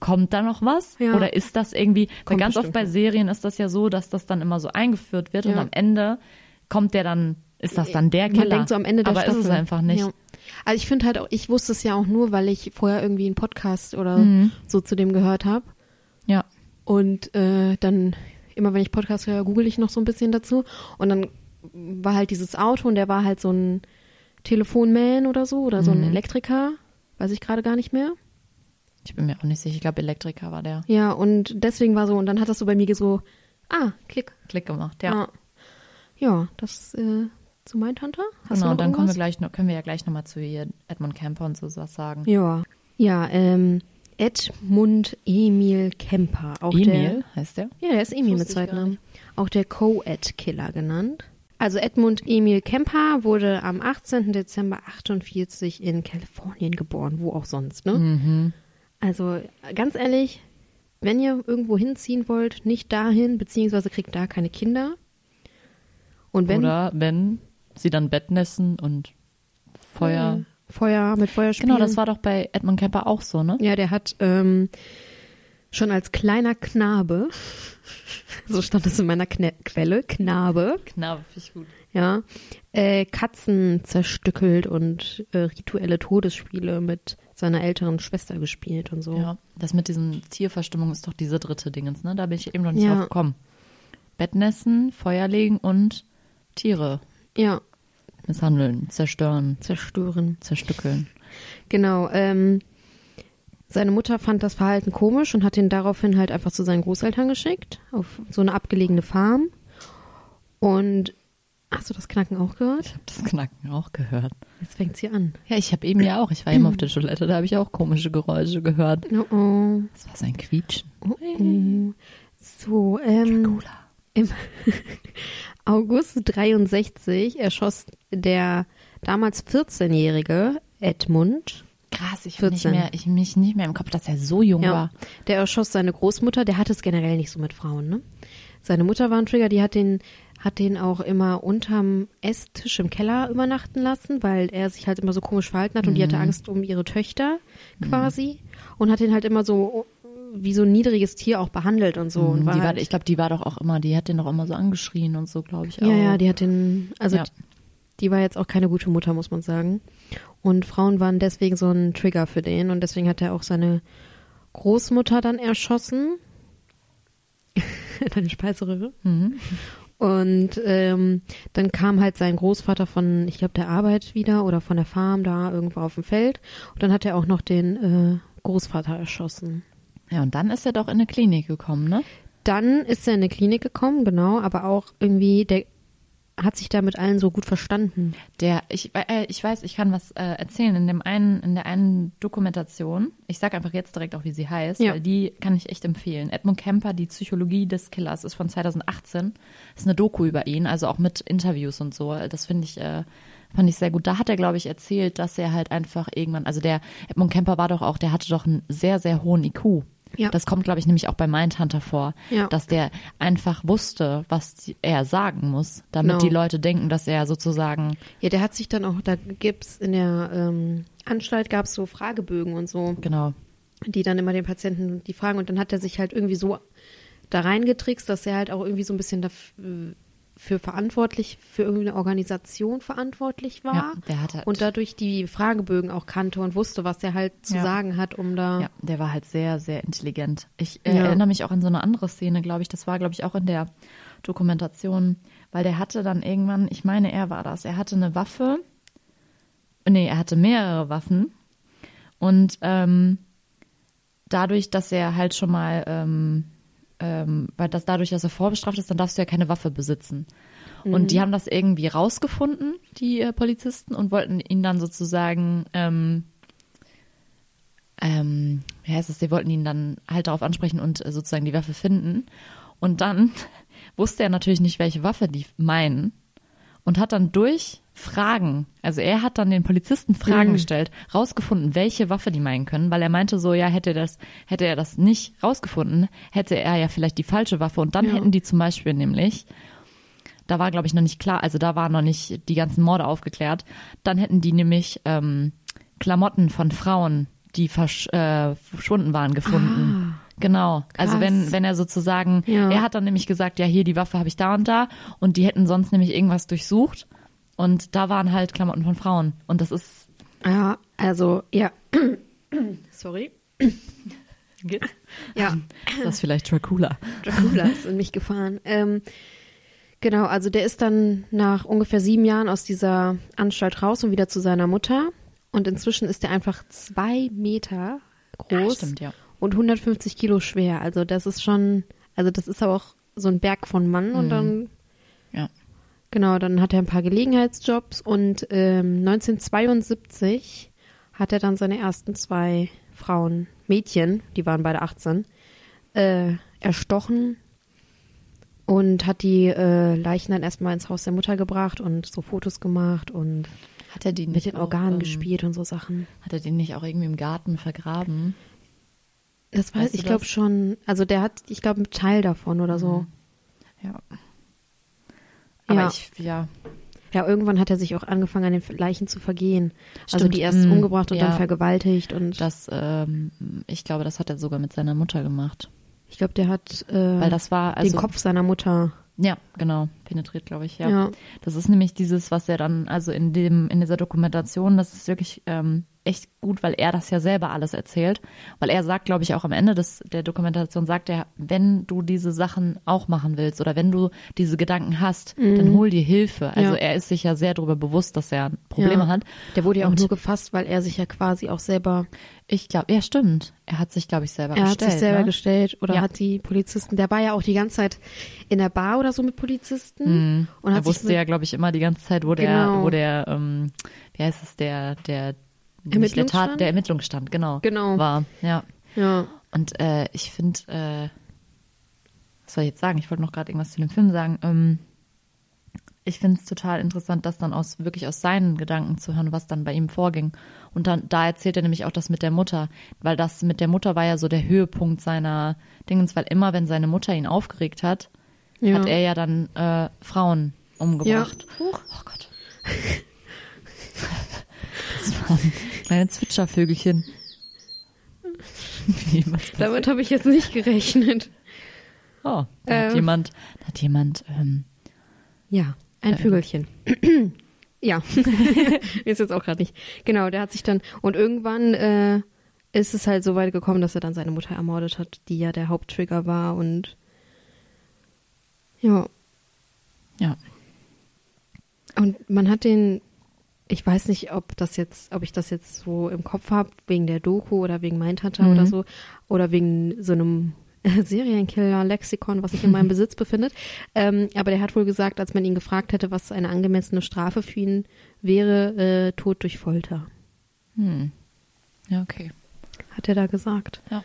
kommt da noch was? Ja. Oder ist das irgendwie, weil Kommt ganz oft bei. Serien ist das ja so, dass das dann immer so eingeführt wird und Ja. am Ende kommt der dann, ist das dann der Man Killer? denkt so am Ende der Aber Staffel. ist es einfach nicht. Ja. Also ich finde halt auch, ich wusste es ja auch nur, weil ich vorher irgendwie einen Podcast oder Mhm. so zu dem gehört habe. Ja. Und äh, dann, immer wenn ich Podcast höre, google ich noch so ein bisschen dazu. Und dann war halt dieses Auto und der war halt so ein Telefonman oder so oder so ein Mhm. Elektriker. Weiß ich gerade gar nicht mehr. Ich bin mir auch nicht sicher. Ich glaube, Elektriker war der. Ja, und deswegen war so, und dann hat das so bei mir so, ah, klick. Klick gemacht, ja. Ah. Ja, das äh, zu Mindhunter. Hast genau, dann kommen wir gleich noch, können wir ja gleich nochmal zu hier Edmund Camper und so was sagen. Ja. Ja, ähm, Edmund Emil Kemper. Auch Emil heißt der? Der, ja, der ist Emil mit Zweitnamen. Auch der Co-Ed-Killer genannt. Also Edmund Emil Kemper wurde am 18. Dezember 48 in Kalifornien geboren, wo auch sonst, ne? Mhm. Also ganz ehrlich, wenn ihr irgendwo hinziehen wollt, nicht dahin, beziehungsweise kriegt da keine Kinder. Und wenn Oder wenn sie dann Bettnässen und Feuer. äh, Feuer mit Feuer spielen. Genau, das war doch bei Edmund Camper auch so, ne? Ja, der hat ähm, schon als kleiner Knabe, so stand es in meiner Kne Quelle, Knabe, Knabe, finde ich gut. ja, äh, Katzen zerstückelt und äh, rituelle Todesspiele mit seiner älteren Schwester gespielt und so. Ja, das mit diesen Tierverstimmung ist doch diese dritte Dingens, ne? Da bin ich eben noch nicht Ja. drauf gekommen. Bettnässen, Feuer legen und Tiere ja misshandeln, zerstören, zerstören. zerstückeln. Genau. Ähm, seine Mutter fand das Verhalten komisch und hat ihn daraufhin halt einfach zu seinen Großeltern geschickt, auf so eine abgelegene Farm. Und hast du das Knacken auch gehört? Ich habe das Knacken auch gehört. Jetzt fängt's hier an. Ja, ich habe eben ja auch, ich war eben auf der Toilette, da habe ich auch komische Geräusche gehört. Oh, oh. Das war sein Quietschen. Oh, oh. So, ähm, Dracula. im August 63 erschoss der damals 14-jährige Edmund, Krass, ich finde nicht 14. mehr, ich mich nicht mehr im Kopf, dass er so jung ja, war. der erschoss seine Großmutter, der hat es generell nicht so mit Frauen, ne? Seine Mutter war ein Trigger, die hat den, hat den auch immer unterm Esstisch im Keller übernachten lassen, weil er sich halt immer so komisch verhalten hat und die Mhm. hatte Angst um ihre Töchter quasi und hat ihn halt immer so wie so ein niedriges Tier auch behandelt und so. Und Mhm, war die war, halt, ich glaube, die war doch auch immer, die hat den doch immer so angeschrien und so, glaube ich auch. Ja, ja, die hat den, also Ja. die war jetzt auch keine gute Mutter, muss man sagen. Und Frauen waren deswegen so ein Trigger für den und deswegen hat er auch seine Großmutter dann erschossen. Deine Speiseröhre. Mhm. Und ähm, dann kam halt sein Großvater von, ich glaube, der Arbeit wieder oder von der Farm da irgendwo auf dem Feld. Und dann hat er auch noch den äh, Großvater erschossen. Ja, und dann ist er doch in eine Klinik gekommen, ne? Dann ist er in eine Klinik gekommen, genau, aber auch irgendwie, der hat sich da mit allen so gut verstanden. Der, ich, äh, ich weiß, ich kann was äh, erzählen in dem einen, in der einen Dokumentation. Ich sag einfach jetzt direkt auch, wie sie heißt, Ja. weil die kann ich echt empfehlen. Edmund Kemper, die Psychologie des Killers, ist von 2018. Ist eine Doku über ihn, also auch mit Interviews und so. Das finde ich, äh, fand ich sehr gut. Da hat er, glaube ich, erzählt, dass er halt einfach irgendwann, also der Edmund Kemper war doch auch, der hatte doch einen sehr, sehr hohen IQ. Ja. Das kommt, glaube ich, nämlich auch bei Mindhunter vor, Ja. dass der einfach wusste, was er sagen muss, damit Genau. die Leute denken, dass er sozusagen Ja, der hat sich dann auch, da gibt's in der ähm, Anstalt gab's so Fragebögen und so, Genau. die dann immer den Patienten die fragen und dann hat er sich halt irgendwie so da reingetrickst, dass er halt auch irgendwie so ein bisschen da für verantwortlich, für irgendeine Organisation verantwortlich war. Ja, der hatte halt, und dadurch die Fragebögen auch kannte und wusste, was er halt zu Ja. sagen hat, um da. ja, der war halt sehr, sehr intelligent. Ich äh, Ja. erinnere mich auch an so eine andere Szene, glaube ich. Das war, glaube ich, auch in der Dokumentation, weil der hatte dann irgendwann, ich meine, er war das. Er hatte eine Waffe. Nee, er hatte mehrere Waffen. Und ähm, dadurch, dass er halt schon mal, ähm, ähm, weil das dadurch, dass er vorbestraft ist, dann darfst du ja keine Waffe besitzen. Und die haben das irgendwie rausgefunden, die äh, Polizisten, und wollten ihn dann sozusagen, ähm, ähm, wie heißt es, die wollten ihn dann halt darauf ansprechen und äh, sozusagen die Waffe finden. Und dann wusste er natürlich nicht, welche Waffe die meinen und hat dann durch Fragen, also er hat dann den Polizisten Fragen Mhm. gestellt, rausgefunden, welche Waffe die meinen können, weil er meinte so, ja, hätte das, hätte er das nicht rausgefunden, hätte er ja vielleicht die falsche Waffe und dann Ja. hätten die zum Beispiel nämlich, da war glaube ich noch nicht klar, also da waren noch nicht die ganzen Morde aufgeklärt, dann hätten die nämlich ähm, Klamotten von Frauen, die versch äh, verschwunden waren, gefunden. Genau. Also Ah, krass. wenn, wenn er sozusagen, Ja. er hat dann nämlich gesagt, ja, hier die Waffe habe ich da und da und die hätten sonst nämlich irgendwas durchsucht und da waren halt Klamotten von Frauen und das ist Ja, also, ja. Sorry. Ja, das ist vielleicht Dracula. Dracula ist in mich gefahren. Ähm, genau, also der ist dann nach ungefähr sieben Jahren aus dieser Anstalt raus und wieder zu seiner Mutter. Und inzwischen ist er einfach zwei Meter groß stimmt, ja. und 150 Kilo schwer. Also das ist schon, also das ist aber auch so ein Berg von Mann. Und dann, Ja. Genau, dann hat er ein paar Gelegenheitsjobs und ähm, 1972 hat er dann seine ersten zwei Frauen, Mädchen, die waren beide 18, äh, erstochen und hat die äh, Leichen dann erstmal ins Haus der Mutter gebracht und so Fotos gemacht und Hat er die mit den auch, Organen ähm, gespielt und so Sachen. Hat er den nicht auch irgendwie im Garten vergraben? Das weiß weißt ich glaube schon. Also der hat, ich glaube, einen Teil davon oder so. Ja. Aber Ja. ich, ja. Ja, irgendwann hat er sich auch angefangen, an den Leichen zu vergehen. also Stimmt. die erst Mm, umgebracht und ja. dann vergewaltigt und Das, ähm, ich glaube, das hat er sogar mit seiner Mutter gemacht. ich glaube, der hat äh, Weil das war, also. den Kopf seiner Mutter. Ja, genau, penetriert, glaube ich, ja. Ja. Das ist nämlich dieses, was er dann, also in dem, in dieser Dokumentation, das ist wirklich ähm, echt gut, weil er das ja selber alles erzählt. Weil er sagt, glaube ich, auch am Ende des, der Dokumentation, sagt er, wenn du diese Sachen auch machen willst oder wenn du diese Gedanken hast, dann hol dir Hilfe. Also Mhm. Ja. er ist sich ja sehr darüber bewusst, dass er Probleme ja. hat. Der wurde ja auch Und- nur gefasst, weil er sich ja quasi auch selber, Ich glaube, ja, stimmt. Er hat sich, glaube ich, selber er hat gestellt. sich selber ne? gestellt oder Ja. hat die Polizisten, der war ja auch die ganze Zeit in der Bar oder so mit Polizisten und er hat wusste ja, glaube ich, immer die ganze Zeit, wo der, Genau. wo der, ähm, wie heißt es, der, der, nicht der, Tat, Ermittlungsstand? der Ermittlungsstand, genau, Genau. war, ja. ja, Und äh, ich finde, äh, was soll ich jetzt sagen? Ich wollte noch gerade irgendwas zu dem Film sagen. Ähm, ich finde es total interessant, das dann aus wirklich aus seinen Gedanken zu hören, was dann bei ihm vorging. Und dann da erzählt er nämlich auch das mit der Mutter, weil das mit der Mutter war ja so der Höhepunkt seiner Dingens, weil immer wenn seine Mutter ihn aufgeregt hat, ja. hat er ja dann äh, Frauen umgebracht. Huch. Oh Gott. Das waren kleine Zwitschervögelchen. Damit habe ich jetzt nicht gerechnet. Oh, da hat Ähm. jemand, da hat jemand, ähm, Ja, ein Äh. Vögelchen. ja, ist jetzt auch gerade nicht. Genau, der hat sich dann und irgendwann äh, ist es halt so weit gekommen, dass er dann seine Mutter ermordet hat, die ja der Haupttrigger war und ja, ja, und man hat den, ich weiß nicht, ob das jetzt, ob ich das jetzt so im Kopf habe wegen der Doku oder wegen Mindhunter Mhm. oder so oder wegen so einem Serienkiller-Lexikon, was sich in meinem Besitz befindet. Ähm, aber der hat wohl gesagt, als man ihn gefragt hätte, was eine angemessene Strafe für ihn wäre, äh, Tod durch Folter. hm. ja, okay. Hat er da gesagt. Ja.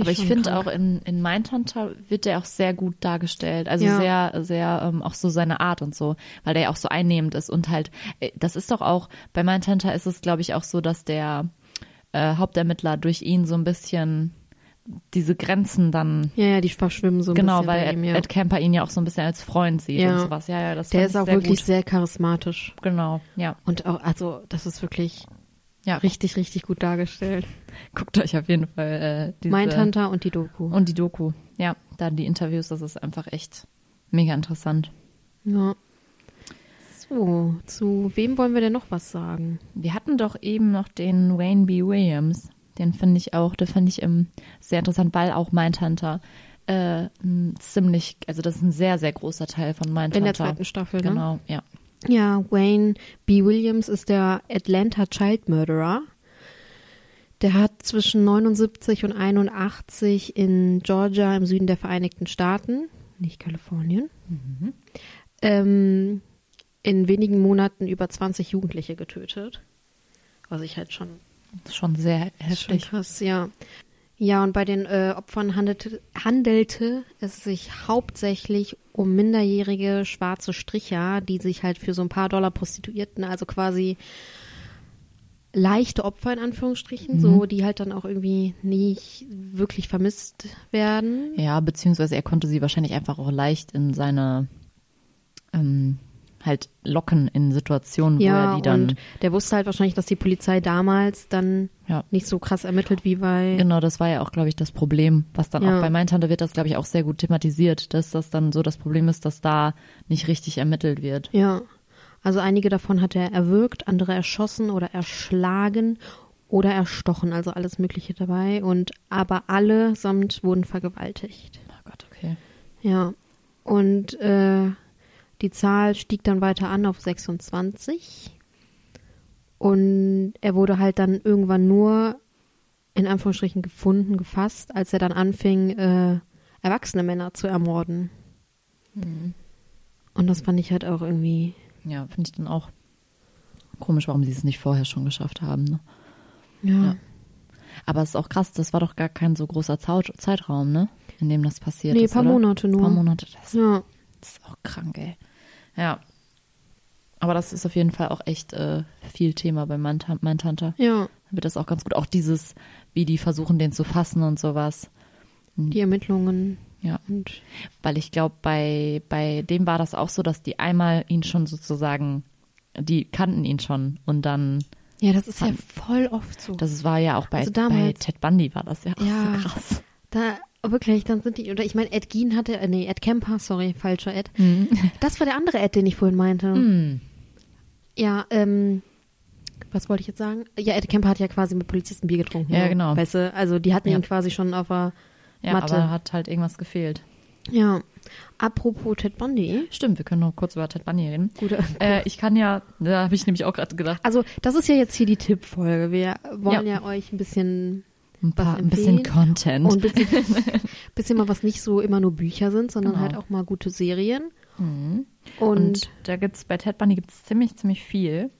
Aber ich finde auch in, in Mindhunter wird der auch sehr gut dargestellt. Also Ja. sehr, sehr, ähm, auch so seine Art und so, weil der ja auch so einnehmend ist und halt, äh, das ist doch auch, bei Mindhunter ist es, glaube ich, auch so, dass der äh, Hauptermittler durch ihn so ein bisschen diese Grenzen dann, Ja, ja, die verschwimmen so ein genau, bisschen weil bei Ed, ihm, ja. Ed Camper ihn ja auch so ein bisschen als Freund sieht Ja. und sowas. Ja, ja, das Der ist auch sehr wirklich gut. sehr charismatisch. Genau, ja. Und auch, also, das ist wirklich Ja, richtig, richtig gut dargestellt. Guckt euch auf jeden Fall äh, diese Mindhunter und die Doku. und die Doku. Ja, da die Interviews, das ist einfach echt mega interessant. Ja. So, zu wem wollen wir denn noch was sagen? Wir hatten doch eben noch den Wayne B. Williams. Den finde ich auch, den fand ich ähm, sehr interessant, weil auch Mindhunter äh, ziemlich, also das ist ein sehr, sehr großer Teil von Mindhunter. In der zweiten Staffel, ne? Genau, ja. Ja, Wayne B. Williams ist der Atlanta Child Murderer. Der hat zwischen 79 und 81 in Georgia im Süden der Vereinigten Staaten, nicht Kalifornien, ähm, in wenigen Monaten über 20 Jugendliche getötet. Was ich halt schon schon sehr Schon heftig. krass, ja. Ja, und bei den äh, Opfern handelte, handelte es sich hauptsächlich um minderjährige schwarze Stricher, die sich halt für so ein paar Dollar prostituierten, also quasi leichte Opfer in Anführungsstrichen, so die halt dann auch irgendwie nicht wirklich vermisst werden. Ja, beziehungsweise er konnte sie wahrscheinlich einfach auch leicht in seine ähm, halt locken in Situationen, wo Ja, er die dann und der wusste halt wahrscheinlich, dass die Polizei damals dann ja nicht so krass ermittelt wie bei Genau, das war ja auch, glaube ich, das Problem, was dann Ja. auch bei Mindhunter wird das, glaube ich, auch sehr gut thematisiert, dass das dann so das Problem ist, dass da nicht richtig ermittelt wird. Ja, also einige davon hat er erwürgt, andere erschossen oder erschlagen oder erstochen, also alles Mögliche dabei. Und aber allesamt wurden vergewaltigt. Oh Gott, okay. Ja, und äh, die Zahl stieg dann weiter an auf 26. Und er wurde halt dann irgendwann nur in Anführungsstrichen gefunden, gefasst, als er dann anfing, äh, erwachsene Männer zu ermorden. Und das fand ich halt auch irgendwie Ja, finde ich dann auch komisch, warum sie es nicht vorher schon geschafft haben. Ne? Ja. Ja. Aber es ist auch krass, das war doch gar kein so großer Zeitraum, ne? In dem das passiert Nee, ist. paar oder? Monate nur. Paar Monate, das, Ja. das ist auch krank, ey. Ja. Aber das ist auf jeden Fall auch echt äh, viel Thema bei Mindhun- Mindhunter. Ja. Da wird das auch ganz gut. Auch dieses, wie die versuchen, den zu fassen und sowas. Die Ermittlungen Ja. und Weil ich glaube, bei, bei dem war das auch so, dass die einmal ihn schon sozusagen, die kannten ihn schon und dann, ja, das ist ja Fand- voll oft so. das war ja auch bei, Also bei damals- Ted Bundy war das ja auch Ja. so krass. Da wirklich, dann sind die oder ich meine Ed Gein hatte äh, nee, Ed Kemper, sorry, falscher Ed. Mhm. Das war der andere Ed, den ich vorhin meinte. Hm. Ja, ähm was wollte ich jetzt sagen? Ja, Ed Kemper hat ja quasi mit Polizisten Bier getrunken. Ja, ne? genau. Weißt du, also die hatten Ja. ihn quasi schon auf der Ja, Mathe. aber hat halt irgendwas gefehlt. Ja. Apropos Ted Bundy. Stimmt, wir können noch kurz über Ted Bundy reden. Gute, Äh, ich kann ja, da habe ich nämlich auch gerade gedacht, also, das ist ja jetzt hier die Tippfolge. Wir wollen ja, euch ein bisschen ein, paar, ein bisschen? Content. und ein bisschen, bisschen mal was nicht so immer nur Bücher sind, sondern Genau. halt auch mal gute Serien. Mhm. Und, Und da gibt's bei Ted Bundy gibt's ziemlich, ziemlich viel.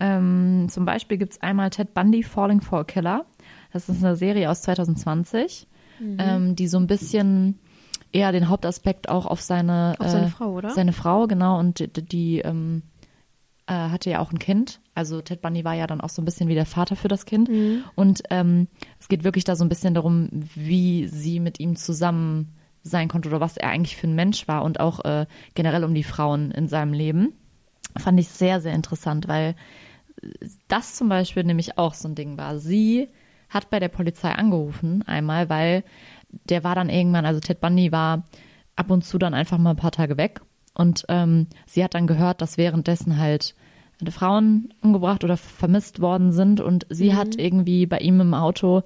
Ähm, zum Beispiel gibt's einmal Ted Bundy Falling for a Killer. Das ist eine Serie aus 2020, Mhm. ähm, die so ein bisschen eher den Hauptaspekt auch auf seine, Auf seine Frau, oder? Seine Frau, genau. Und die, die ähm, äh, hatte ja auch ein Kind. Also Ted Bundy war ja dann auch so ein bisschen wie der Vater für das Kind. Mhm. Und ähm, es geht wirklich da so ein bisschen darum, wie sie mit ihm zusammen sein konnte oder was er eigentlich für ein Mensch war und auch äh, generell um die Frauen in seinem Leben. Fand ich sehr, sehr interessant, weil das zum Beispiel nämlich auch so ein Ding war. Sie hat bei der Polizei angerufen einmal, weil der war dann irgendwann, also Ted Bundy war ab und zu dann einfach mal ein paar Tage weg und ähm, sie hat dann gehört, dass währenddessen halt Frauen umgebracht oder vermisst worden sind und sie hat irgendwie bei ihm im Auto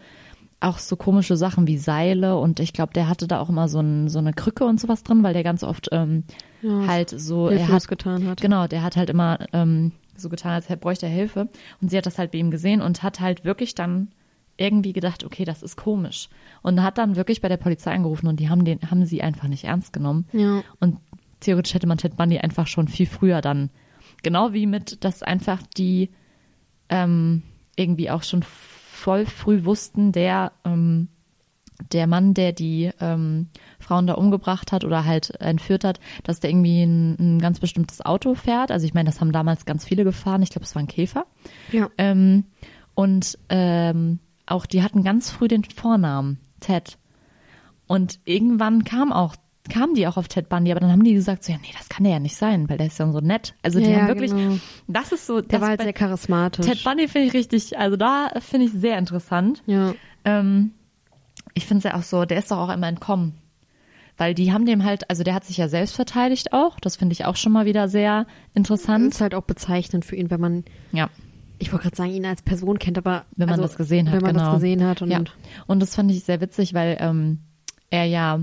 auch so komische Sachen wie Seile und ich glaube, der hatte da auch immer so, ein, so eine Krücke und sowas drin, weil der ganz oft ähm, Ja, halt so, er hat getan hat. Genau, der hat halt immer ähm, so getan, als bräuchte er Hilfe. Und sie hat das halt bei ihm gesehen und hat halt wirklich dann irgendwie gedacht, okay, das ist komisch. Und hat dann wirklich bei der Polizei angerufen und die haben den, haben sie einfach nicht ernst genommen. Ja. Und theoretisch hätte man Ted Bundy einfach schon viel früher dann, genau wie mit, dass einfach die ähm, irgendwie auch schon voll früh wussten, der ähm, der Mann, der die ähm, Frauen da umgebracht hat oder halt entführt hat, dass der irgendwie ein, ein ganz bestimmtes Auto fährt. Also ich meine, das haben damals ganz viele gefahren. Ich glaube, es war ein Käfer. Ja. Ähm, und ähm, auch die hatten ganz früh den Vornamen Ted. Und irgendwann kam auch kamen die auch auf Ted Bundy, aber dann haben die gesagt, so ja, nee, das kann der ja nicht sein, weil der ist ja so nett. Also die Ja, haben wirklich, genau. das ist so, Der das war halt sehr charismatisch. Ted Bundy finde ich richtig, also da finde ich sehr interessant. ja. Ähm, ich finde es ja auch so, der ist doch auch einmal entkommen. Weil die haben dem halt, also der hat sich ja selbst verteidigt auch. Das finde ich auch schon mal wieder sehr interessant. Ist halt auch bezeichnend für ihn, wenn man, Ja. ich wollte gerade sagen, ihn als Person kennt, aber Wenn man also, das gesehen hat, wenn man genau. das gesehen hat und ja. Und das fand ich sehr witzig, weil ähm, er ja,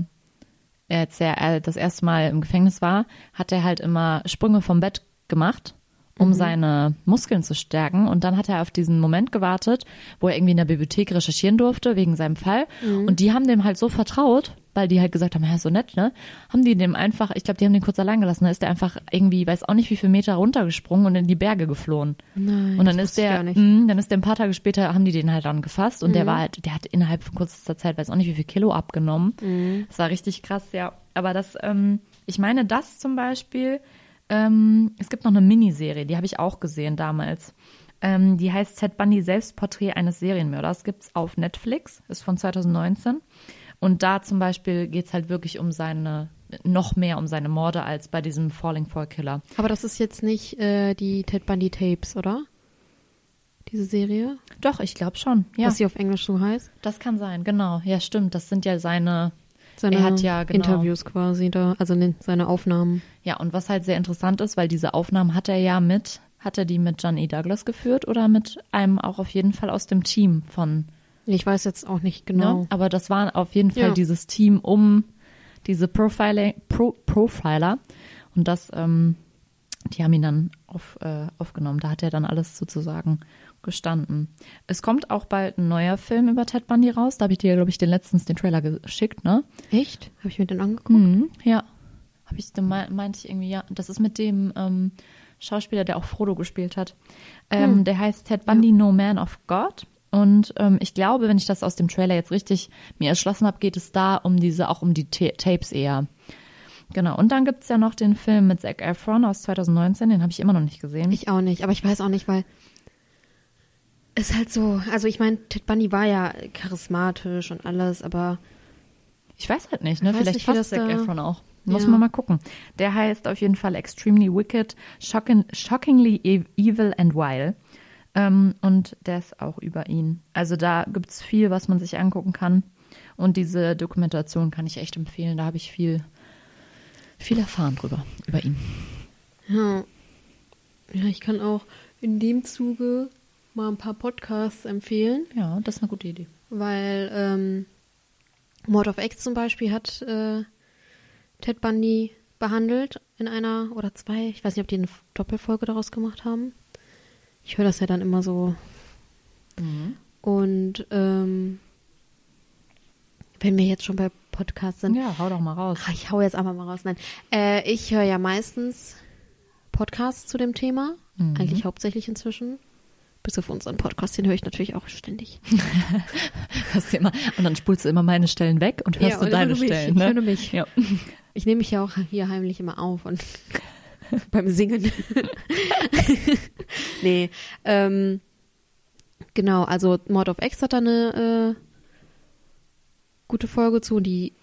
als er äh, das erste Mal im Gefängnis war, hat er halt immer Sprünge vom Bett gemacht, um Mhm. seine Muskeln zu stärken. Und dann hat er auf diesen Moment gewartet, wo er irgendwie in der Bibliothek recherchieren durfte wegen seinem Fall. Mhm. Und die haben dem halt so vertraut, weil die halt gesagt haben, ja, so nett, ne? Haben die dem einfach, ich glaube, die haben den kurz allein gelassen. Da ist der einfach irgendwie, weiß auch nicht, wie viele Meter runtergesprungen und in die Berge geflohen. Nein, und dann das ist der, gar nicht. mh, dann ist der ein paar Tage später, haben die den halt dann gefasst und der Mhm. war halt, der hat innerhalb von kurzer Zeit, weiß auch nicht, wie viel Kilo abgenommen. Mhm. Das war richtig krass, ja. Aber das, ähm, ich meine, das zum Beispiel, ähm, es gibt noch eine Miniserie, die habe ich auch gesehen damals. Ähm, die heißt Ted Bundy Selbstporträt eines Serienmörders. Gibt's auf Netflix, ist von 2019. Und da zum Beispiel geht's halt wirklich um seine, noch mehr um seine Morde als bei diesem Falling for a Killer. Aber das ist jetzt nicht äh, die Ted Bundy Tapes, oder? Diese Serie, Doch, ich glaube schon. Ja, was sie auf Englisch so heißt. das kann sein, genau. Ja, stimmt. Das sind ja seine, Seine Er hat ja, genau. Interviews quasi da, also ne, seine Aufnahmen. Ja, und was halt sehr interessant ist, weil diese Aufnahmen hat er ja mit, hat er die mit John E. Douglas geführt oder mit einem auch auf jeden Fall aus dem Team von, Ich weiß jetzt auch nicht genau. ne? Aber das war auf jeden Fall Ja. dieses Team um diese Profiler, Pro, Profiler. Und das, ähm, die haben ihn dann auf, äh, aufgenommen. Da hat er dann alles sozusagen gestanden. Es kommt auch bald ein neuer Film über Ted Bundy raus. Da habe ich dir, glaube ich, den letztens den Trailer geschickt, ne? Echt? Habe ich mir den angeguckt? Mhm, ja. Habe ich, da mei- meinte ich irgendwie, ja. Das ist mit dem ähm, Schauspieler, der auch Frodo gespielt hat. Ähm, Hm. Der heißt Ted Bundy, No Man of God. Und ähm, ich glaube, wenn ich das aus dem Trailer jetzt richtig mir erschlossen habe, geht es da um diese, auch um die Ta Tapes eher. Genau. Und dann gibt's ja noch den Film mit Zac Efron aus 2019, den habe ich immer noch nicht gesehen. Ich auch nicht, aber ich weiß auch nicht, weil es halt so, also ich meine, Ted Bundy war ja charismatisch und alles, aber Ich weiß halt nicht, ne? Vielleicht nicht, passt das Zac Efron auch. Muss Ja. man mal gucken. Der heißt auf jeden Fall Extremely Wicked, shocking, Shockingly e- Evil and Vile. Ähm, und ist auch über ihn. Also da gibt's viel, was man sich angucken kann. Und diese Dokumentation kann ich echt empfehlen. Da habe ich viel, viel erfahren drüber, über ihn. ja. Ja, ich kann auch in dem Zuge mal ein paar Podcasts empfehlen, Ja, das ist eine gute Idee. weil ähm, Mord of X zum Beispiel hat äh, Ted Bundy behandelt in einer oder zwei, ich weiß nicht, ob die eine Doppelfolge daraus gemacht haben. Ich höre das ja dann immer so Und ähm, wenn wir jetzt schon bei Podcasts sind, Ja, hau doch mal raus. ach, ich hau jetzt einfach mal raus. Nein, äh, ich höre ja meistens Podcasts zu dem Thema, Mhm. eigentlich hauptsächlich inzwischen. Bis auf unseren Podcast, den höre ich natürlich auch ständig. Du immer, und dann spulst du immer meine Stellen weg und hörst Ja, du und deine nur mich. Stellen. Ich Ne? höre mich. Ja. Ich nehme mich ja auch hier heimlich immer auf und beim Singen. nee, ähm, genau, also Mord of X hat da eine äh, gute Folge zu, die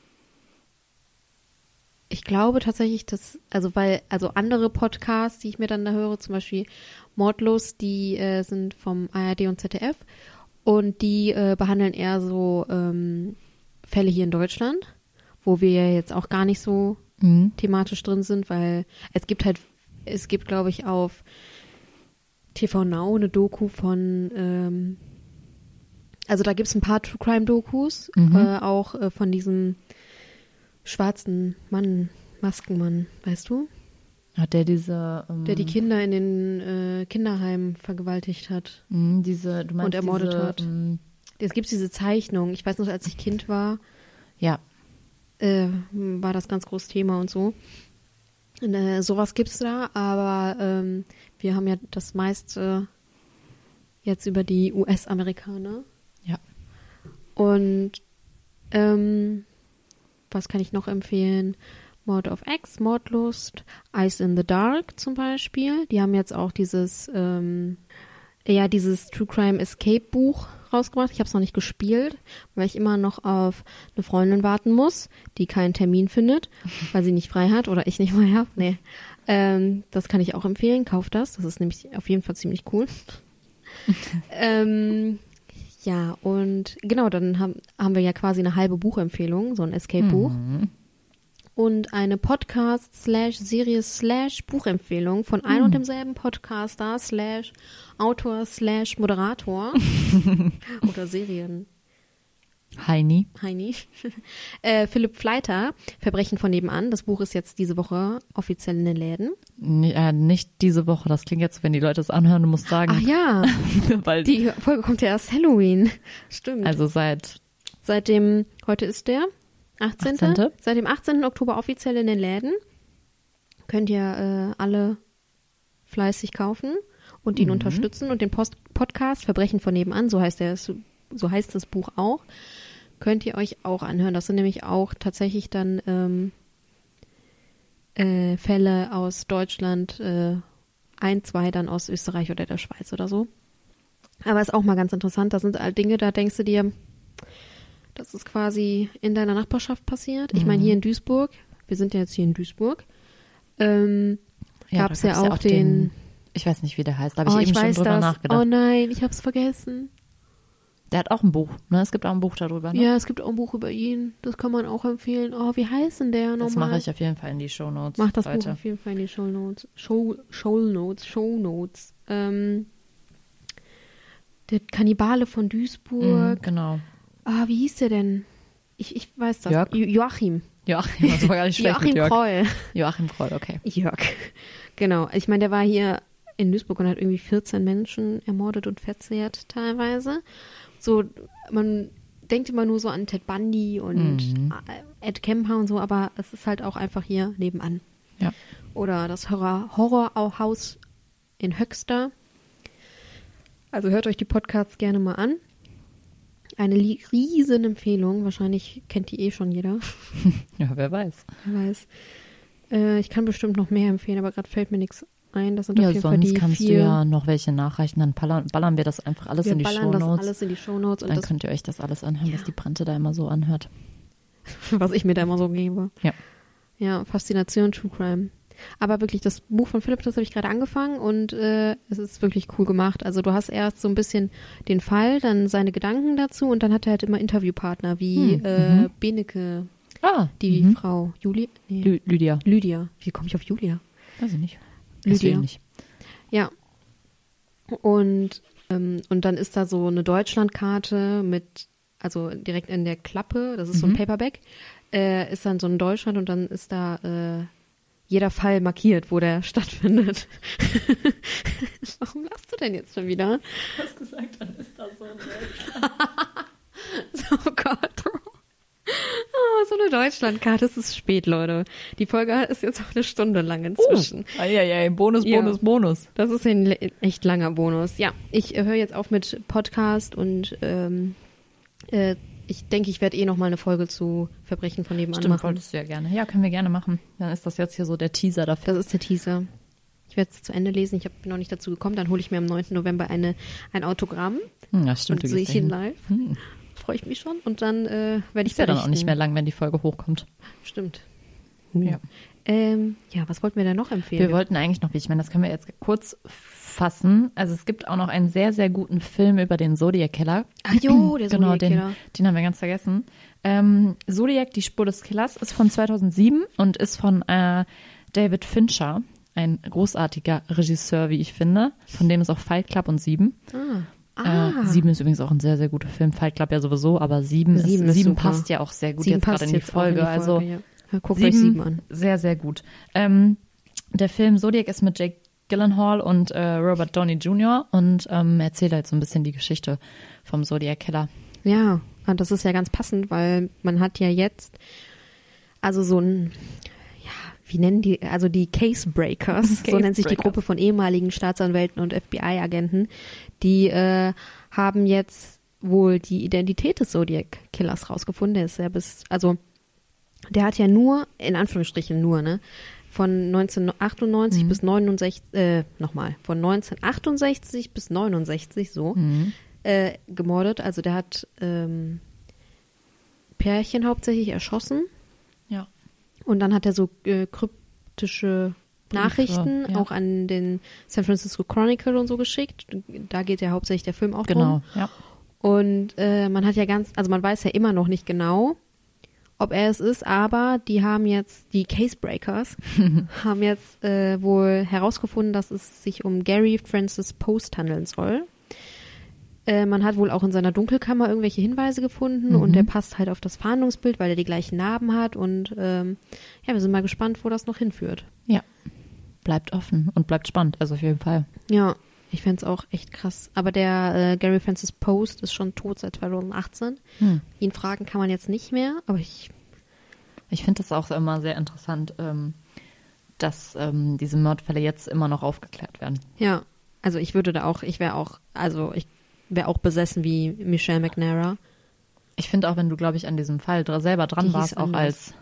ich glaube tatsächlich, dass, also weil, also andere Podcasts, die ich mir dann da höre, zum Beispiel Mordlos, die äh, sind vom ARD und ZDF und die äh, behandeln eher so ähm, Fälle hier in Deutschland, wo wir jetzt auch gar nicht so Mhm. thematisch drin sind, weil es gibt halt, es gibt, glaube ich, auf TV Now eine Doku von, ähm, also da gibt es ein paar True Crime Dokus, Mhm. äh, auch äh, von diesem schwarzen Mann, Maskenmann, weißt du? Hat der diese. Ähm, Der die Kinder in den äh, Kinderheimen vergewaltigt hat. mh, diese, Und ermordet diese, hat. ähm, Es gibt diese Zeichnung. Ich weiß noch, als ich Kind war, ja, äh, war das ganz großes Thema und so. Und, äh, sowas gibt's da, aber ähm, wir haben ja das meiste jetzt über die US-Amerikaner. ja. Und ähm, was kann ich noch empfehlen? Mord of X, Mordlust, Ice in the Dark zum Beispiel. Die haben jetzt auch dieses, ähm, ja, dieses True Crime Escape Buch rausgebracht. Ich habe es noch nicht gespielt, weil ich immer noch auf eine Freundin warten muss, die keinen Termin findet, weil sie nicht frei hat oder ich nicht frei habe. Nee. Ähm, das kann ich auch empfehlen. Kauft das. Das ist nämlich auf jeden Fall ziemlich cool. ähm, ja, und genau, dann haben, haben wir ja quasi eine halbe Buchempfehlung, so ein Escape-Buch. Mhm. Und eine Podcast slash Serie slash Buchempfehlung von ein und demselben Podcaster slash Autor slash Moderator oder Serien. Heini. Heini. äh, Philipp Fleiter, Verbrechen von nebenan. Das Buch ist jetzt diese Woche offiziell in den Läden. N äh, nicht diese Woche. Das klingt jetzt, wenn die Leute es anhören, du musst sagen. Ach ja, weil, die Folge kommt ja erst Halloween. Stimmt. also seit, Seit dem, heute ist der 18. 18.. Seit dem 18. Oktober offiziell in den Läden. Könnt ihr äh, alle fleißig kaufen und ihn unterstützen und den Post Podcast Verbrechen von nebenan, so heißt der, so heißt das Buch auch, könnt ihr euch auch anhören. Das sind nämlich auch tatsächlich dann ähm, äh, Fälle aus Deutschland, äh, ein, zwei dann aus Österreich oder der Schweiz oder so. Aber ist auch mal ganz interessant. Das sind all Dinge, da denkst du dir, das ist quasi in deiner Nachbarschaft passiert. Ich meine, hier in Duisburg, wir sind ja jetzt hier in Duisburg, ähm, da gab's ja gab's auch den- ich weiß nicht, wie der heißt, da habe oh, ich ich eben schon weiß drüber das. nachgedacht. Oh nein, ich hab's vergessen. Der hat auch ein Buch, ne? Es gibt auch ein Buch darüber, ne? Ja, es gibt auch ein Buch über ihn. Das kann man auch empfehlen. Oh, wie heißt denn der nochmal? das mache ich auf jeden Fall in die Show Notes. Mach das Leute. Buch auf jeden Fall in die Show Notes. Show, Show Notes, Show Notes. Ähm, der Kannibale von Duisburg. Mhm, genau. Ah, wie hieß der denn? Ich, ich weiß das. Jörg? Jo Joachim. Joachim, das war gar nicht schlecht Joachim Jörg. Kroll. Joachim Kroll, okay. Jörg. Genau. Ich meine, der war hier in Duisburg und hat irgendwie 14 Menschen ermordet und verzehrt teilweise. So, man denkt immer nur so an Ted Bundy und Mhm. Ed Kemper und so, aber es ist halt auch einfach hier nebenan. Ja. Oder das Horror Horrorhaus in Höxter. Also hört euch die Podcasts gerne mal an. Eine riesen Empfehlung. Wahrscheinlich kennt die eh schon jeder. Ja, wer weiß. Wer weiß. Äh, ich kann bestimmt noch mehr empfehlen, aber gerade fällt mir nichts ein. Das sind Ja, auf jeden Fall sonst die kannst vier. du ja noch welche nachreichen, dann ballern, ballern wir das einfach alles wir in die ballern Show das Notes. alles in die Shownotes und Dann könnt ihr euch das alles anhören, was Ja. die Brante da immer so anhört. was ich mir da immer so gebe. Ja. Ja, Faszination True Crime. Aber wirklich, das Buch von Philipp, das habe ich gerade angefangen und äh, es ist wirklich cool gemacht. Also du hast erst so ein bisschen den Fall, dann seine Gedanken dazu und dann hat er halt immer Interviewpartner wie Hm, äh, mhm. Beneke, Ah, die mhm. Frau Juli, nee, Lü Lydia. Lydia. Wie komme ich auf Julia? Weiß ich nicht. Lydia. nicht. Ja. Und, ähm, und dann ist da so eine Deutschlandkarte mit, also direkt in der Klappe, das ist so ein Mhm. Paperback, äh, ist dann so ein Deutschland und dann ist da äh, jeder Fall markiert, wo der stattfindet. Warum lachst du denn jetzt schon wieder? Du hast gesagt, dann ist das so Oh Gott. Oh, so eine Deutschlandkarte. Es ist spät, Leute. Die Folge ist jetzt auch eine Stunde lang inzwischen. Oh, ja, ja, Bonus, Ja. Bonus, Bonus. Das ist ein echt langer Bonus. Ja, ich äh, höre jetzt auf mit Podcast und ähm, äh, ich denke, ich werde eh noch mal eine Folge zu Verbrechen von nebenan Stimmt, machen. wolltest du ja gerne. Ja, können wir gerne machen. Dann ist das jetzt hier so der Teaser dafür. Das ist der Teaser. Ich werde es zu Ende lesen. Ich bin noch nicht dazu gekommen. Dann hole ich mir am 9. November eine, ein Autogramm Hm, ja, stimmt. und sehe ich ihn live. Hm. Freue ich mich schon. Und dann äh, werde ich Ist ja dann auch nicht mehr lang, wenn die Folge hochkommt. Stimmt. Ja. Ähm, ja, was wollten wir denn noch empfehlen? Wir wollten eigentlich noch, ich meine, das können wir jetzt kurz fassen. Also es gibt auch noch einen sehr, sehr guten Film über den Zodiac Killer. Ach jo, der genau, den, Zodiac-Killer. den haben wir ganz vergessen. Ähm, Zodiac, die Spur des Killers, ist von 2007 und ist von äh, David Fincher, ein großartiger Regisseur, wie ich finde. Von dem ist auch Fight Club und Sieben. ah. Ah. Äh, Sieben ist übrigens auch ein sehr, sehr guter Film. Fight Club ja sowieso, aber Sieben, Sieben ist, ist Sieben passt ja auch sehr gut Sieben jetzt gerade in die jetzt auch Folge. Also ja. Ja, Guckt euch sieben an. sehr, sehr gut. Ähm, der Film Zodiac ist mit Jake Gyllenhaal und äh, Robert Downey Jr. und ähm, erzählt halt so ein bisschen die Geschichte vom Zodiac Killer. Ja, und das ist ja ganz passend, weil man hat ja jetzt also so ein, ja, wie nennen die, also die Case Breakers, so Case nennt sich die Breakers. Gruppe von ehemaligen Staatsanwälten und FBI-Agenten, die äh, haben jetzt wohl die Identität des Zodiac Killers rausgefunden. Der ist ja bis, also der hat ja nur, in Anführungsstrichen nur, ne, von 1998 Mhm. bis 69, äh, nochmal, von 1968 bis 69 so Mhm. äh, gemordet. Also der hat ähm, Pärchen hauptsächlich erschossen Ja. und dann hat er so äh, kryptische Nachrichten ja. auch an den San Francisco Chronicle und so geschickt. Da geht ja hauptsächlich der Film auch Genau, drum. ja. Und äh, man hat ja ganz, also man weiß ja immer noch nicht genau, ob er es ist, aber die haben jetzt, die Casebreakers, haben jetzt äh, wohl herausgefunden, dass es sich um Gary Francis Post handeln soll. Äh, man hat wohl auch in seiner Dunkelkammer irgendwelche Hinweise gefunden Mhm. und der passt halt auf das Fahndungsbild, weil er die gleichen Narben hat und ähm, ja, wir sind mal gespannt, wo das noch hinführt. Ja. Bleibt offen und bleibt spannend, also auf jeden Fall. Ja, ich fänd's auch echt krass. Aber der äh, Gary Francis Post ist schon tot seit 2018. Hm. Ihn fragen kann man jetzt nicht mehr, aber ich, Ich finde das auch immer sehr interessant, ähm, dass ähm, diese Mordfälle jetzt immer noch aufgeklärt werden. ja, also ich würde da auch, ich wäre auch, also ich wäre auch besessen wie Michelle McNara. Ich finde auch, wenn du, glaube ich, an diesem Fall dra selber dran Die warst, auch anders. als,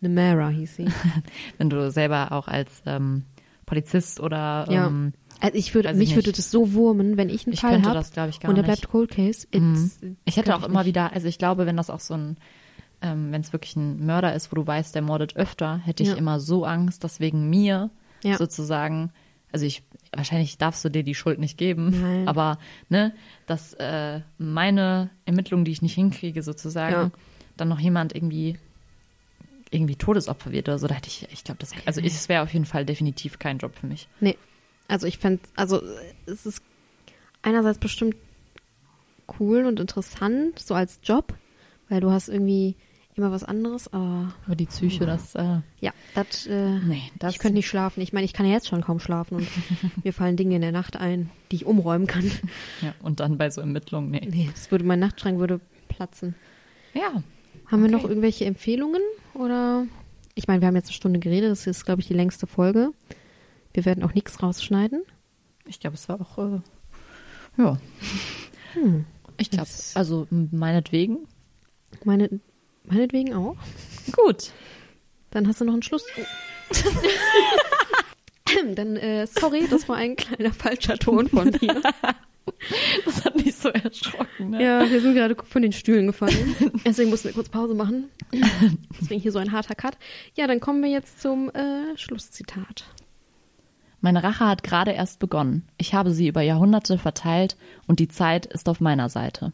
Nemara hieß sie. wenn du selber auch als ähm, Polizist oder Ja. ähm, Also ich würde, Weiß ich mich würde das so wurmen, wenn ich einen ich Fall könnte habe das, glaube ich, gar und der nicht. bleibt Cold Case. It's, Ich hätte auch immer nicht. wieder, also ich glaube, wenn das auch so ein, ähm, wenn es wirklich ein Mörder ist, wo du weißt, der mordet öfter, hätte ich Ja. immer so Angst, dass wegen mir Ja. sozusagen, also ich, wahrscheinlich darfst du dir die Schuld nicht geben, Nein. aber ne, dass äh, meine Ermittlungen, die ich nicht hinkriege, sozusagen, Ja. dann noch jemand irgendwie irgendwie Todesopfer wird oder so, da hätte ich, ich glaube, das, also es wäre auf jeden Fall definitiv kein Job für mich. Nee. Also ich fände, also es ist einerseits bestimmt cool und interessant, so als Job, weil du hast irgendwie immer was anderes, aber Aber die Psyche, das, äh, ja, das, äh, nee, das ich könnte nicht schlafen. Ich meine, ich kann ja jetzt schon kaum schlafen und mir fallen Dinge in der Nacht ein, die ich umräumen kann. ja, und dann bei so Ermittlungen, nee. Nee, das würde, mein Nachtschrank würde platzen. Ja, Haben wir noch Okay. irgendwelche Empfehlungen oder? Ich meine, wir haben jetzt eine Stunde geredet, das ist, glaube ich, die längste Folge. Wir werden auch nichts rausschneiden. Ich glaube, es war auch, äh, ja. Hm. Ich glaube, also meinetwegen. Meine, meinetwegen auch. Gut. Dann hast du noch einen Schluss. Dann, äh, sorry, das war ein kleiner falscher Ton von mir. Das hat mich so erschrocken, ne? Ja, wir sind gerade von den Stühlen gefallen. Deswegen mussten wir kurz Pause machen. Deswegen hier so ein harter Cut. Ja, dann kommen wir jetzt zum äh, Schlusszitat. Meine Rache hat gerade erst begonnen. Ich habe sie über Jahrhunderte verteilt und die Zeit ist auf meiner Seite.